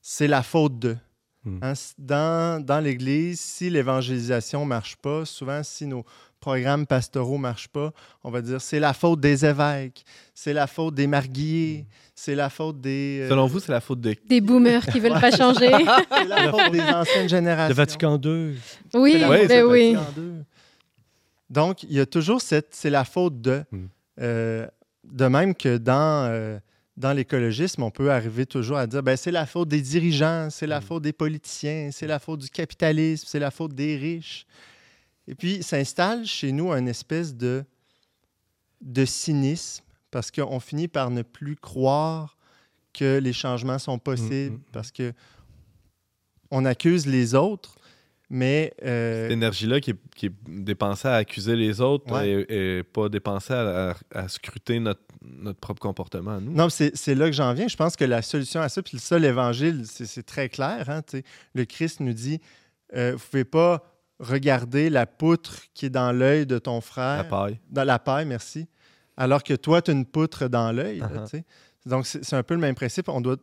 c'est la faute de. Hmm. Hein, dans, dans l'Église, si l'évangélisation ne marche pas, souvent, si nos, programmes pastoraux ne marchent pas, on va dire c'est la faute des évêques, c'est la faute des marguilliers, c'est la faute des. Euh, Selon vous, c'est la faute des. Des boomers qui veulent pas changer. c'est la faute des anciennes générations. Le Vatican II. Oui, oui, ben oui. Donc, il y a toujours cette. C'est la faute de. Hmm. Euh, de même que dans. Euh, dans l'écologisme, on peut arriver toujours à dire ben, c'est la faute des dirigeants, c'est la hmm. faute des politiciens, c'est la faute du capitalisme, c'est la faute des riches. Et puis s'installe chez nous une espèce de, de cynisme parce qu'on finit par ne plus croire que les changements sont possibles, mm, mm, mm. parce que on accuse les autres, mais... Euh, Cette énergie-là qui, est dépensée à accuser les autres et, pas dépensée à, scruter notre, notre, propre comportement à nous. Non, c'est là que j'en viens. Je pense que la solution à ça, puis ça, l'Évangile, c'est très clair. Hein, le Christ nous dit, euh, vous ne pouvez pas regarder la poutre qui est dans l'œil de ton frère. La paille. Dans la paille, merci. Alors que toi, tu as une poutre dans l'œil. Uh-huh. Donc, c'est un peu le même principe. On doit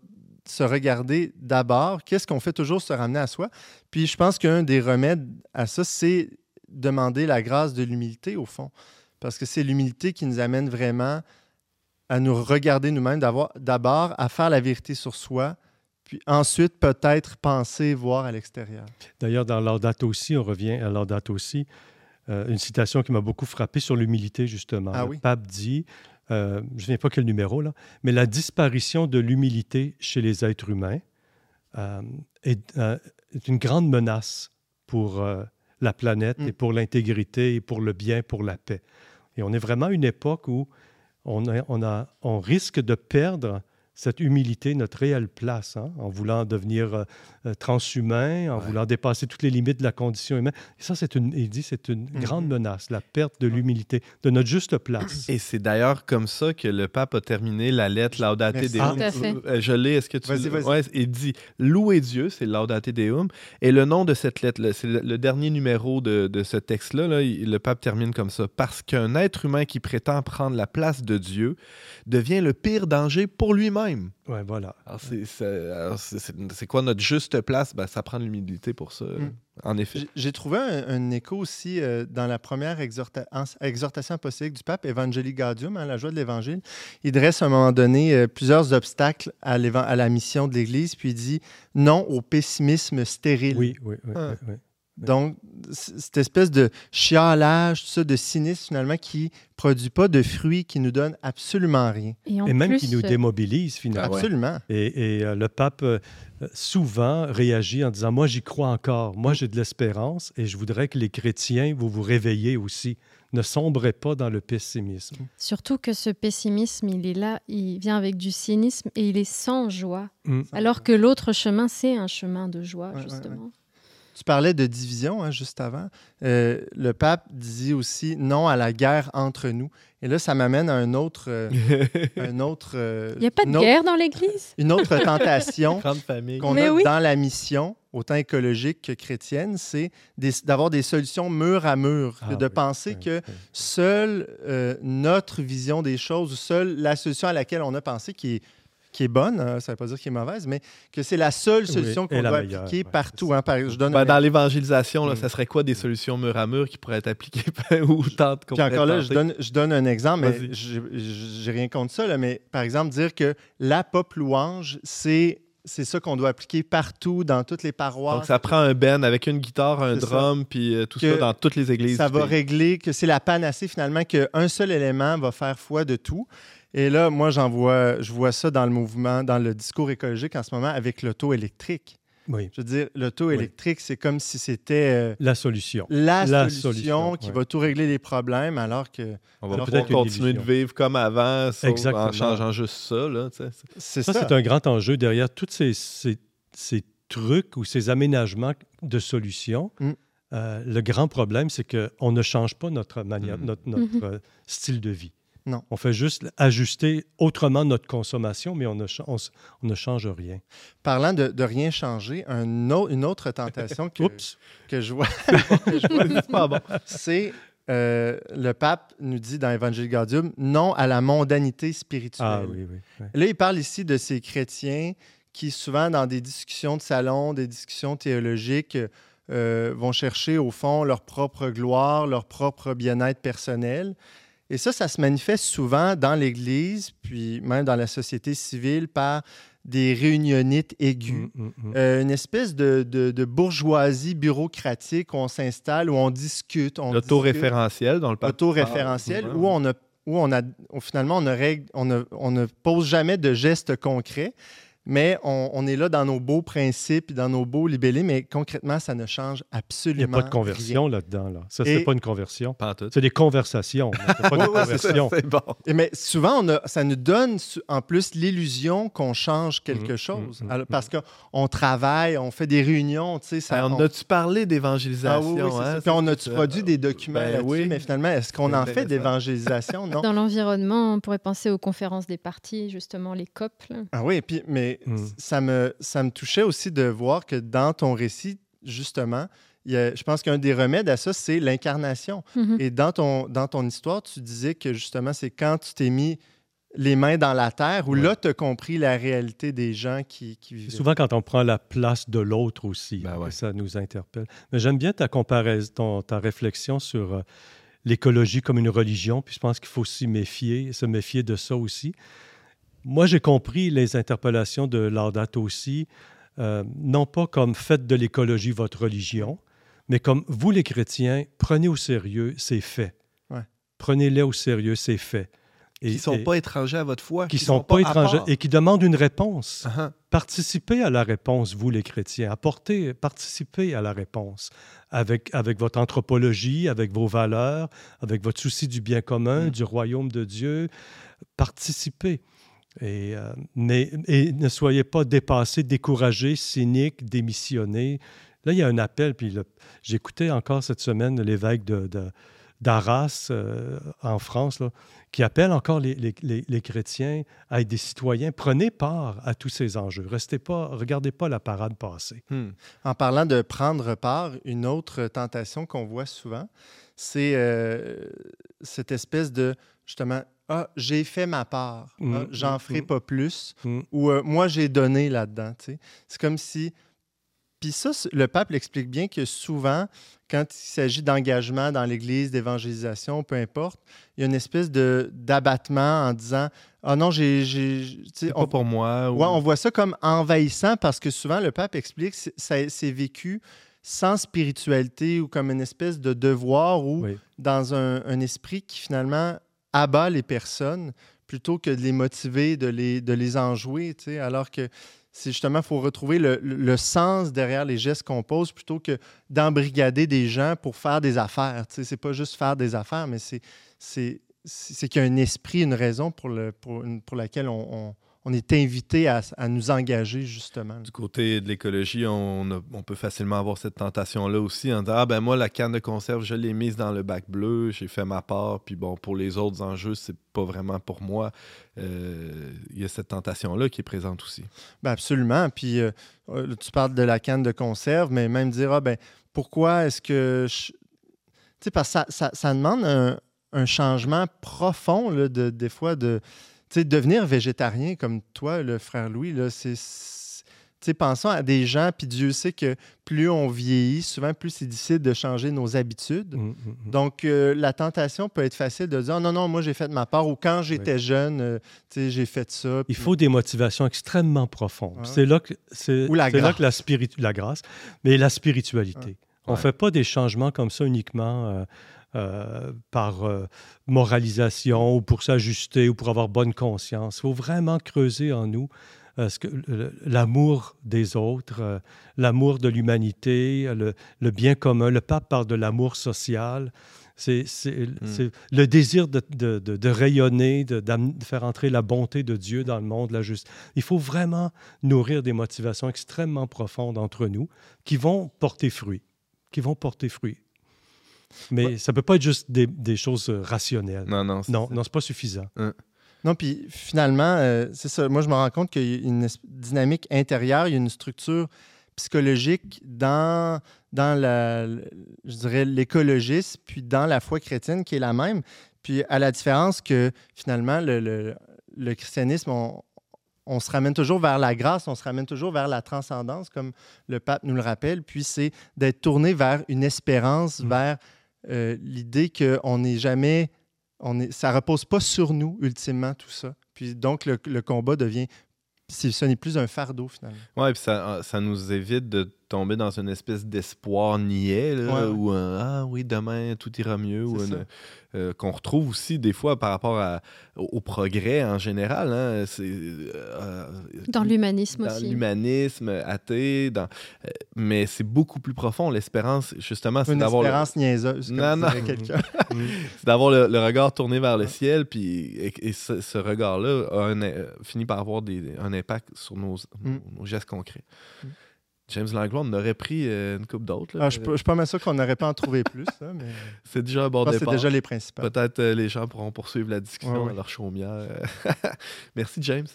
se regarder d'abord. Qu'est-ce qu'on fait toujours? Se ramener à soi? Puis, je pense qu'un des remèdes à ça, c'est demander la grâce de l'humilité, au fond. Parce que c'est l'humilité qui nous amène vraiment à nous regarder nous-mêmes, d'abord à faire la vérité sur soi, puis ensuite peut-être penser voir à l'extérieur. D'ailleurs, dans Laudato aussi, on revient à Laudato aussi, euh, une citation qui m'a beaucoup frappé sur l'humilité, justement. Ah le pape dit, euh, je ne sais pas quel numéro, là, mais la disparition de l'humilité chez les êtres humains euh, est, une grande menace pour la planète et mm. pour l'intégrité et pour le bien, pour la paix. Et on est vraiment à une époque où on, on, a, on risque de perdre cette humilité, notre réelle place, hein, en voulant devenir euh, euh, transhumain, en voulant dépasser toutes les limites de la condition humaine. Et ça, c'est une, il dit, c'est une mhm. grande menace, la perte de l'humilité, de notre juste place. Et c'est d'ailleurs comme ça que le pape a terminé la lettre Laudate Deum. Euh, je l'ai, est-ce que tu... Vas-y, vas-y. il dit « Louez Dieu », c'est Laudate Deum. Et le nom de cette lettre, c'est le, dernier numéro de, de ce texte-là, là, le pape termine comme ça. « Parce qu'un être humain qui prétend prendre la place de Dieu devient le pire danger pour lui-même nous-mêmes. Ouais, voilà. C'est quoi notre juste place? Ben, ça prend de l'humilité pour ça, mm. en effet. J'ai trouvé un, écho aussi euh, dans la première exhortation apostolique du pape, Evangelii Gaudium, hein, la joie de l'Évangile. Il dresse à un moment donné euh, plusieurs obstacles à, à, la mission de l'Église, puis il dit non au pessimisme stérile. Oui, oui, oui. oui, oui. Donc, cette espèce de chialage, tout ça, de cynisme finalement qui produit pas de fruits, qui nous donne absolument rien. Et, même qui nous euh, démobilise finalement. Absolument. Et, euh, le pape euh, souvent réagit en disant, moi j'y crois encore, moi j'ai de l'espérance et je voudrais que les chrétiens, vous vous réveillez aussi. Ne sombrez pas dans le pessimisme. Surtout que ce pessimisme, il est là, il vient avec du cynisme et il est sans joie. Mm. Alors que l'autre chemin, c'est un chemin de joie, justement. Tu parlais de division hein, juste avant. Euh, le pape dit aussi non à la guerre entre nous. Et là, ça m'amène à un autre. Euh, un autre euh, Il n'y a pas de guerre dans l'Église? Une autre tentation qu'on a dans la mission, autant écologique que chrétienne, c'est d'avoir des solutions mur à mur, ah de penser que seule notre vision des choses, seule la solution à laquelle on a pensé, qui est qui est bonne, hein, ça ne veut pas dire qu'elle est mauvaise, mais que c'est la seule solution qu'on doit appliquer partout. Hein, je donne ben, Dans l'évangélisation, mm. ça serait quoi des solutions mur à mur qui pourraient être appliquées ou tentes Puis encore là, je donne, je donne un exemple, mais j'ai rien contre ça, mais par exemple, dire que la pop louange, c'est c'est ça qu'on doit appliquer partout, dans toutes les paroisses. Donc, ça prend un ben avec une guitare, un drum, puis euh, tout ça dans toutes les églises. Ça va régler, que c'est la panacée finalement, qu'un seul élément va faire foi de tout. Et là, moi, j'en vois, je vois ça dans le mouvement, dans le discours écologique en ce moment avec l'auto électrique. Oui. Je veux dire, l'auto électrique, c'est comme si c'était euh, la solution. La, solution, qui va tout régler les problèmes, alors que on va peut-être continuer de vivre comme avant, en changeant juste ça. C'est ça. c'est un grand enjeu derrière tous ces, ces, trucs ou ces aménagements de solutions. Mm. Euh, le grand problème, c'est qu'on ne change pas notre manière, mm. notre, notre mm-hmm. style de vie. Non. On fait juste ajuster autrement notre consommation, mais on ne, ne change rien. Parlant de, de rien changer, un une autre tentation que, que je vois, c'est euh, le pape nous dit dans l'Évangile Gaudium non à la mondanité spirituelle. Ah, oui, oui, Là, il parle ici de ces chrétiens qui, souvent, dans des discussions de salon, des discussions théologiques, euh, vont chercher, au fond, leur propre gloire, leur propre bien-être personnel. Et ça, ça se manifeste souvent dans l'Église, puis même dans la société civile, par des réunionites aigus, mmh, mmh, mmh. Euh, une espèce de, bourgeoisie bureaucratique où on s'installe, où on discute. L'autoréférentiel dans le L'autoréférentiel, où on a où on a finalement on, on, on ne pose jamais de gestes concrets, mais on, est là dans nos beaux principes, dans nos beaux libellés, mais concrètement, ça ne change absolument rien. Il n'y a pas de conversion là-dedans. Là. Ça, c'est pas une conversion. C'est des conversations. C'est pas une conversion. bon. mais souvent, on a, ça nous donne en plus l'illusion qu'on change quelque mmh, chose. Mmh, mmh, parce qu'on travaille, on fait des réunions. Ça, on, a-tu parlé d'évangélisation? Ah, hein? Puis on a-tu produit des documents ben, oui. mais finalement, est-ce qu'on en fait d'évangélisation? Non. Dans l'environnement, on pourrait penser aux conférences des partis, justement, les COP. Ah oui, puis, mais Mm. ça, me, ça me touchait aussi de voir que dans ton récit, justement, je pense qu'un des remèdes à ça, c'est l'incarnation. Mm-hmm. Et dans ton, dans ton histoire, tu disais que justement, c'est quand tu t'es mis les mains dans la terre, où là, tu as compris la réalité des gens qui, qui vivent. Souvent, quand on prend la place de l'autre aussi, ben ça nous interpelle. Mais j'aime bien ta comparaison, ta réflexion sur euh, l'écologie comme une religion, puis je pense qu'il faut s'y méfier, se méfier de ça aussi. Moi, j'ai compris les interpellations de Laudato aussi, euh, non pas comme faites de l'écologie votre religion, mais comme vous les chrétiens, prenez au sérieux ces faits. Prenez-les au sérieux ces faits. Et, qui ne sont pas étrangers à votre foi. Qui ne sont, pas, étrangers et qui demandent une réponse. Uh-huh. Participez à la réponse, vous les chrétiens. Apportez, participez à la réponse avec, avec votre anthropologie, avec vos valeurs, avec votre souci du bien commun, mm. du royaume de Dieu. Participez. Et, euh, et ne soyez pas dépassés, découragés, cyniques, démissionnés. Là, il y a un appel, puis j'écoutais encore cette semaine l'évêque d'Arras euh, en France, qui appelle encore les, les, chrétiens à être des citoyens. Prenez part à tous ces enjeux. Restez pas, regardez pas la parade passer. Hmm. En parlant de prendre part, une autre tentation qu'on voit souvent, c'est euh, cette espèce de justement ah, j'ai fait ma part, mmh, ah, j'en mmh, ferai pas plus, ou moi j'ai donné là-dedans. C'est comme si. Puis ça, le pape l'explique bien que souvent, quand il s'agit d'engagement dans l'Église, d'évangélisation, peu importe, il y a une espèce de d'abattement en disant Ah non, j'ai. C'est pas pour moi. Ou... on voit ça comme envahissant parce que souvent, le pape explique que c'est vécu sans spiritualité ou comme une espèce de devoir ou dans un, esprit qui finalement abat les personnes plutôt que de les motiver, de les, de les enjouer, alors que c'est justement, il faut retrouver le, sens derrière les gestes qu'on pose plutôt que d'embrigader des gens pour faire des affaires. Ce n'est pas juste faire des affaires, mais c'est qu'il y a un esprit, une raison pour, le, pour, pour laquelle on, on est invité à, nous engager, justement. Du côté de l'écologie, on, peut facilement avoir cette tentation-là aussi en disant Ah, ben moi, la canne de conserve, je l'ai mise dans le bac bleu, j'ai fait ma part, puis bon, pour les autres enjeux, c'est pas vraiment pour moi. Euh, il y a cette tentation-là qui est présente aussi. Ben absolument. Puis euh, euh, tu parles de la canne de conserve, mais même dire Ah, ben pourquoi est-ce que. Tu sais, parce que ça, demande un, changement profond, là, de, des fois, de devenir végétarien comme toi, le frère Louis, c'est. pensons à des gens, puis Dieu sait que plus on vieillit, souvent plus c'est difficile de changer nos habitudes. Mmh, mmh, mmh. Donc, euh, la tentation peut être facile de dire non, non, moi j'ai fait ma part, ou quand j'étais jeune, euh, j'ai fait ça. Il faut des motivations extrêmement profondes. Ah. C'est là que, c'est, là que la, la grâce, mais la spiritualité. Ah. On ne fait pas des changements comme ça uniquement. Euh, euh, par euh, moralisation ou pour s'ajuster ou pour avoir bonne conscience. Il faut vraiment creuser en nous euh, l'amour des autres, l'amour de l'humanité, le, bien commun. Le pape parle de l'amour social. C'est hmm. le désir de, de, de, rayonner, de, faire entrer la bonté de Dieu dans le monde, la justice. Il faut vraiment nourrir des motivations extrêmement profondes entre nous qui vont porter fruit, qui vont porter fruit. Mais ça ne peut pas être juste des, choses euh, rationnelles. Non, non. Non, non, c'est pas suffisant. Hein. Non, puis finalement, euh, c'est ça. Moi, je me rends compte qu'il y a une dynamique intérieure, il y a une structure psychologique dans, dans la, je dirais, l'écologisme, puis dans la foi chrétienne qui est la même. Puis à la différence que finalement, le, le, christianisme, on, on, se ramène toujours vers la grâce, on se ramène toujours vers la transcendance, comme le pape nous le rappelle. Puis c'est d'être tourné vers une espérance, mm. vers euh, l'idée qu'on n'est jamais. On est, ça repose pas sur nous, ultimement, tout ça. Puis donc, le, le combat devient. Ce n'est plus un fardeau, finalement. Oui, puis ça, ça nous évite de tomber dans une espèce d'espoir niais, là, ou un Ah oui, demain tout ira mieux, ou euh, qu'on retrouve aussi des fois par rapport à, au, progrès en général. Hein, c'est, euh, dans l'humanisme aussi. Dans l'humanisme, athée, dans, euh, mais c'est beaucoup plus profond. L'espérance, justement, c'est d'avoir. Une espérance niaiseuse, non, non. c'est d'avoir le, regard tourné vers le ciel, puis et, ce, regard-là finit par avoir des, un impact sur nos, mm. nos gestes concrets. Mm. James Langlois, on aurait pris euh, une coupe d'autres. Ah, je ne suis pas mal sûr qu'on n'aurait pas en trouvé plus. mais... C'est déjà un bon départ. C'est déjà les principaux. Peut-être euh, les gens pourront poursuivre la discussion à leur chaumière. Merci, James.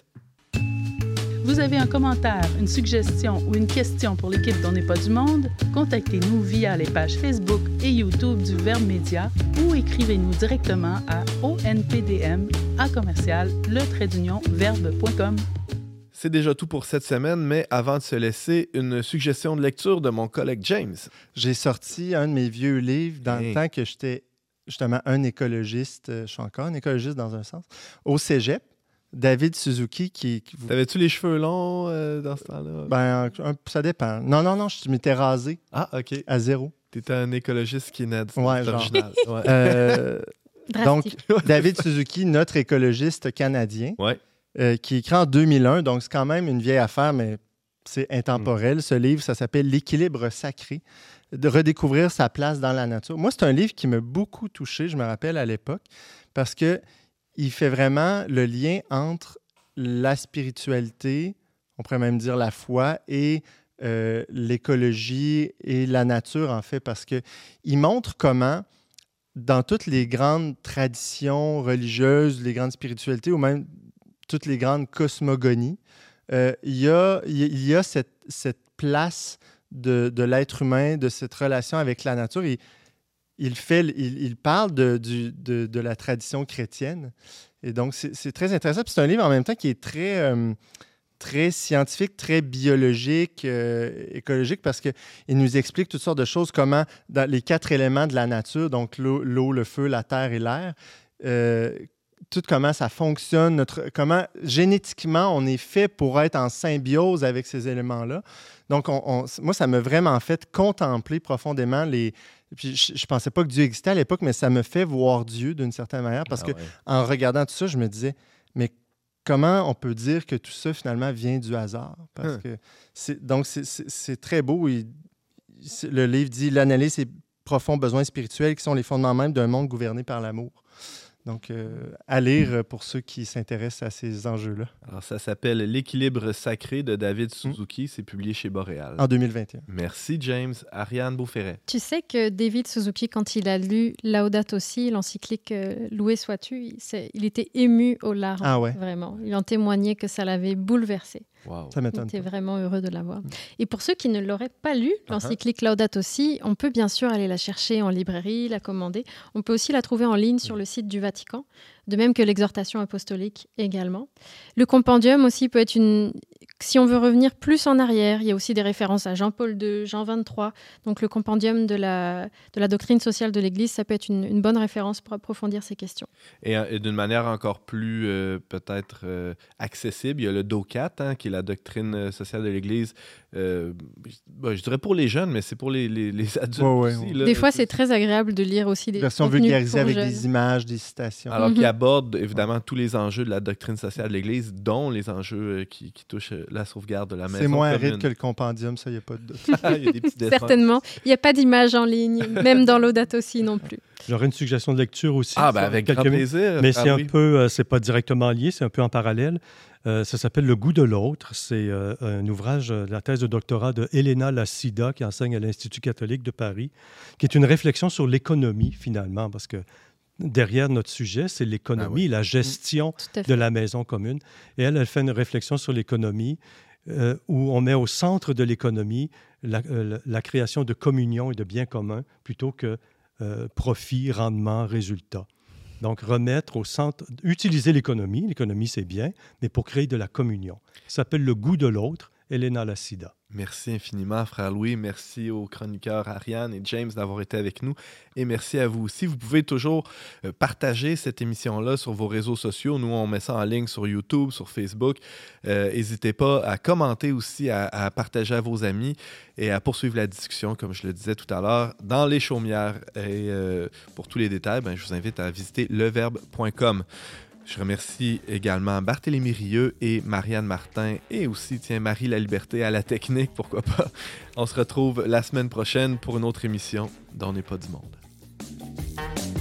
Vous avez un commentaire, une suggestion ou une question pour l'équipe d'On n'est pas du monde? Contactez-nous via les pages Facebook et YouTube du Verbe Média ou écrivez-nous directement à onpdm à commercial le verbe.com. C'est déjà tout pour cette semaine, mais avant de se laisser, une suggestion de lecture de mon collègue James. J'ai sorti un de mes vieux livres dans le temps que j'étais justement un écologiste, euh, je suis encore un écologiste dans un sens, au cégep. David Suzuki qui. T'avais-tu les cheveux longs euh, dans ce temps-là? Ben, ça dépend. Non, non, non, je m'étais rasé. Ah, OK. À zéro. T'étais un écologiste qui naît ouais, original. Ouais. Euh, donc, David Suzuki, notre écologiste canadien. Ouais. Euh, qui est écrit en 2001, donc c'est quand même une vieille affaire, mais c'est intemporel. Mm. Ce livre, ça s'appelle L'équilibre sacré, de redécouvrir sa place dans la nature. Moi, c'est un livre qui m'a beaucoup touché, je me rappelle à l'époque, parce que il fait vraiment le lien entre la spiritualité, on pourrait même dire la foi, et euh, l'écologie et la nature, en fait, parce qu'il montre comment, dans toutes les grandes traditions religieuses, les grandes spiritualités, ou même toutes les grandes cosmogonies, euh, il, y a, cette, place de, l'être humain, de cette relation avec la nature. Il, parle de, la tradition chrétienne. Et donc, c'est très intéressant. C'est un livre en même temps qui est très, euh, scientifique, très biologique, euh, écologique, parce qu'il nous explique toutes sortes de choses, comment dans les quatre éléments de la nature, donc l'eau, le feu, la terre et l'air, tout comment ça fonctionne, notre, comment génétiquement on est fait pour être en symbiose avec ces éléments-là. Donc, moi, ça m'a vraiment fait contempler profondément les. Puis je, ne pensais pas que Dieu existait à l'époque, mais ça me fait voir Dieu d'une certaine manière parce qu'en que en regardant tout ça, je me disais, mais comment on peut dire que tout ça finalement vient du hasard? Parce hein. que donc c'est très beau. le livre dit l'analyse et profonds besoins spirituels qui sont les fondements même d'un monde gouverné par l'amour. Donc, euh, à lire pour ceux qui s'intéressent à ces enjeux-là. Alors, ça s'appelle L'équilibre sacré de David hmm. Suzuki. C'est publié chez Boréal. En 2021. Merci, James. Ariane Beauferret. Tu sais que David Suzuki, quand il a lu Laudato Si, l'encyclique euh, Loué sois-tu, il, était ému aux larmes. Ah ouais. Vraiment. Il en témoignait que ça l'avait bouleversé. Ça m'étonne. J'étais vraiment heureux de l'avoir. Et pour ceux qui ne l'auraient pas lu, uh-huh. l'encyclique Laudato Si, on peut bien sûr aller la chercher en librairie, la commander. On peut aussi la trouver en ligne sur le site du Vatican, de même que l'exhortation apostolique également. Le compendium aussi peut être une, si on veut revenir plus en arrière, il y a aussi des références à Jean-Paul II, Jean 23. Donc le compendium de la, de la doctrine sociale de l'Église, ça peut être une, bonne référence pour approfondir ces questions. Et, euh, d'une manière encore plus euh, peut-être euh, accessible, il y a le DOCAT, hein, qui est la doctrine sociale de l'Église. Bah, je dirais pour les jeunes, mais c'est pour les, les, adultes aussi. des fois, c'est très agréable de lier aussi des versions vulgarisées avec des images, des citations. Alors qui mhm. aborde évidemment tous les enjeux de la doctrine sociale de l'Église, dont les enjeux qui, qui touchent la sauvegarde de la maison. C'est moins aride que le compendium, ça, il n'y a pas de doute. il y a des petits Certainement. Il n'y a pas d'image en ligne, même dans l'Audate aussi non plus. J'aurais une suggestion de lecture aussi. Ah, ben avec grand plaisir. Mais c'est ah un peu, euh, c'est pas directement lié, c'est un peu en parallèle. Euh, ça s'appelle Le goût de l'autre. C'est euh, un ouvrage de la thèse de doctorat de Elena Lassida, qui enseigne à l'Institut catholique de Paris, qui est une réflexion sur l'économie, finalement, parce que derrière notre sujet, c'est l'économie, ah la gestion de la maison commune. Et elle, elle fait une réflexion sur l'économie euh, où on met au centre de l'économie la, euh, création de communion et de biens communs plutôt que euh, profit, rendement, résultat. Donc, remettre au centre, utiliser l'économie, l'économie c'est bien, mais pour créer de la communion. Ça s'appelle le goût de l'autre, Elena Lassida. Merci infiniment, frère Louis. Merci aux chroniqueurs Ariane et James d'avoir été avec nous. Et merci à vous aussi. Vous pouvez toujours euh, partager cette émission-là sur vos réseaux sociaux. Nous, on met ça en ligne sur YouTube, sur Facebook. Euh, n'hésitez pas à commenter aussi, à, partager à vos amis et à poursuivre la discussion, comme je le disais tout à l'heure, dans les chaumières. Et euh, pour tous les détails, ben, je vous invite à visiter leverbe.com. Je remercie également Barthélémy Rieu et Marianne Martin et aussi, tiens, Marie La Liberté à la technique, pourquoi pas. On se retrouve la semaine prochaine pour une autre émission d'On n'est pas du monde.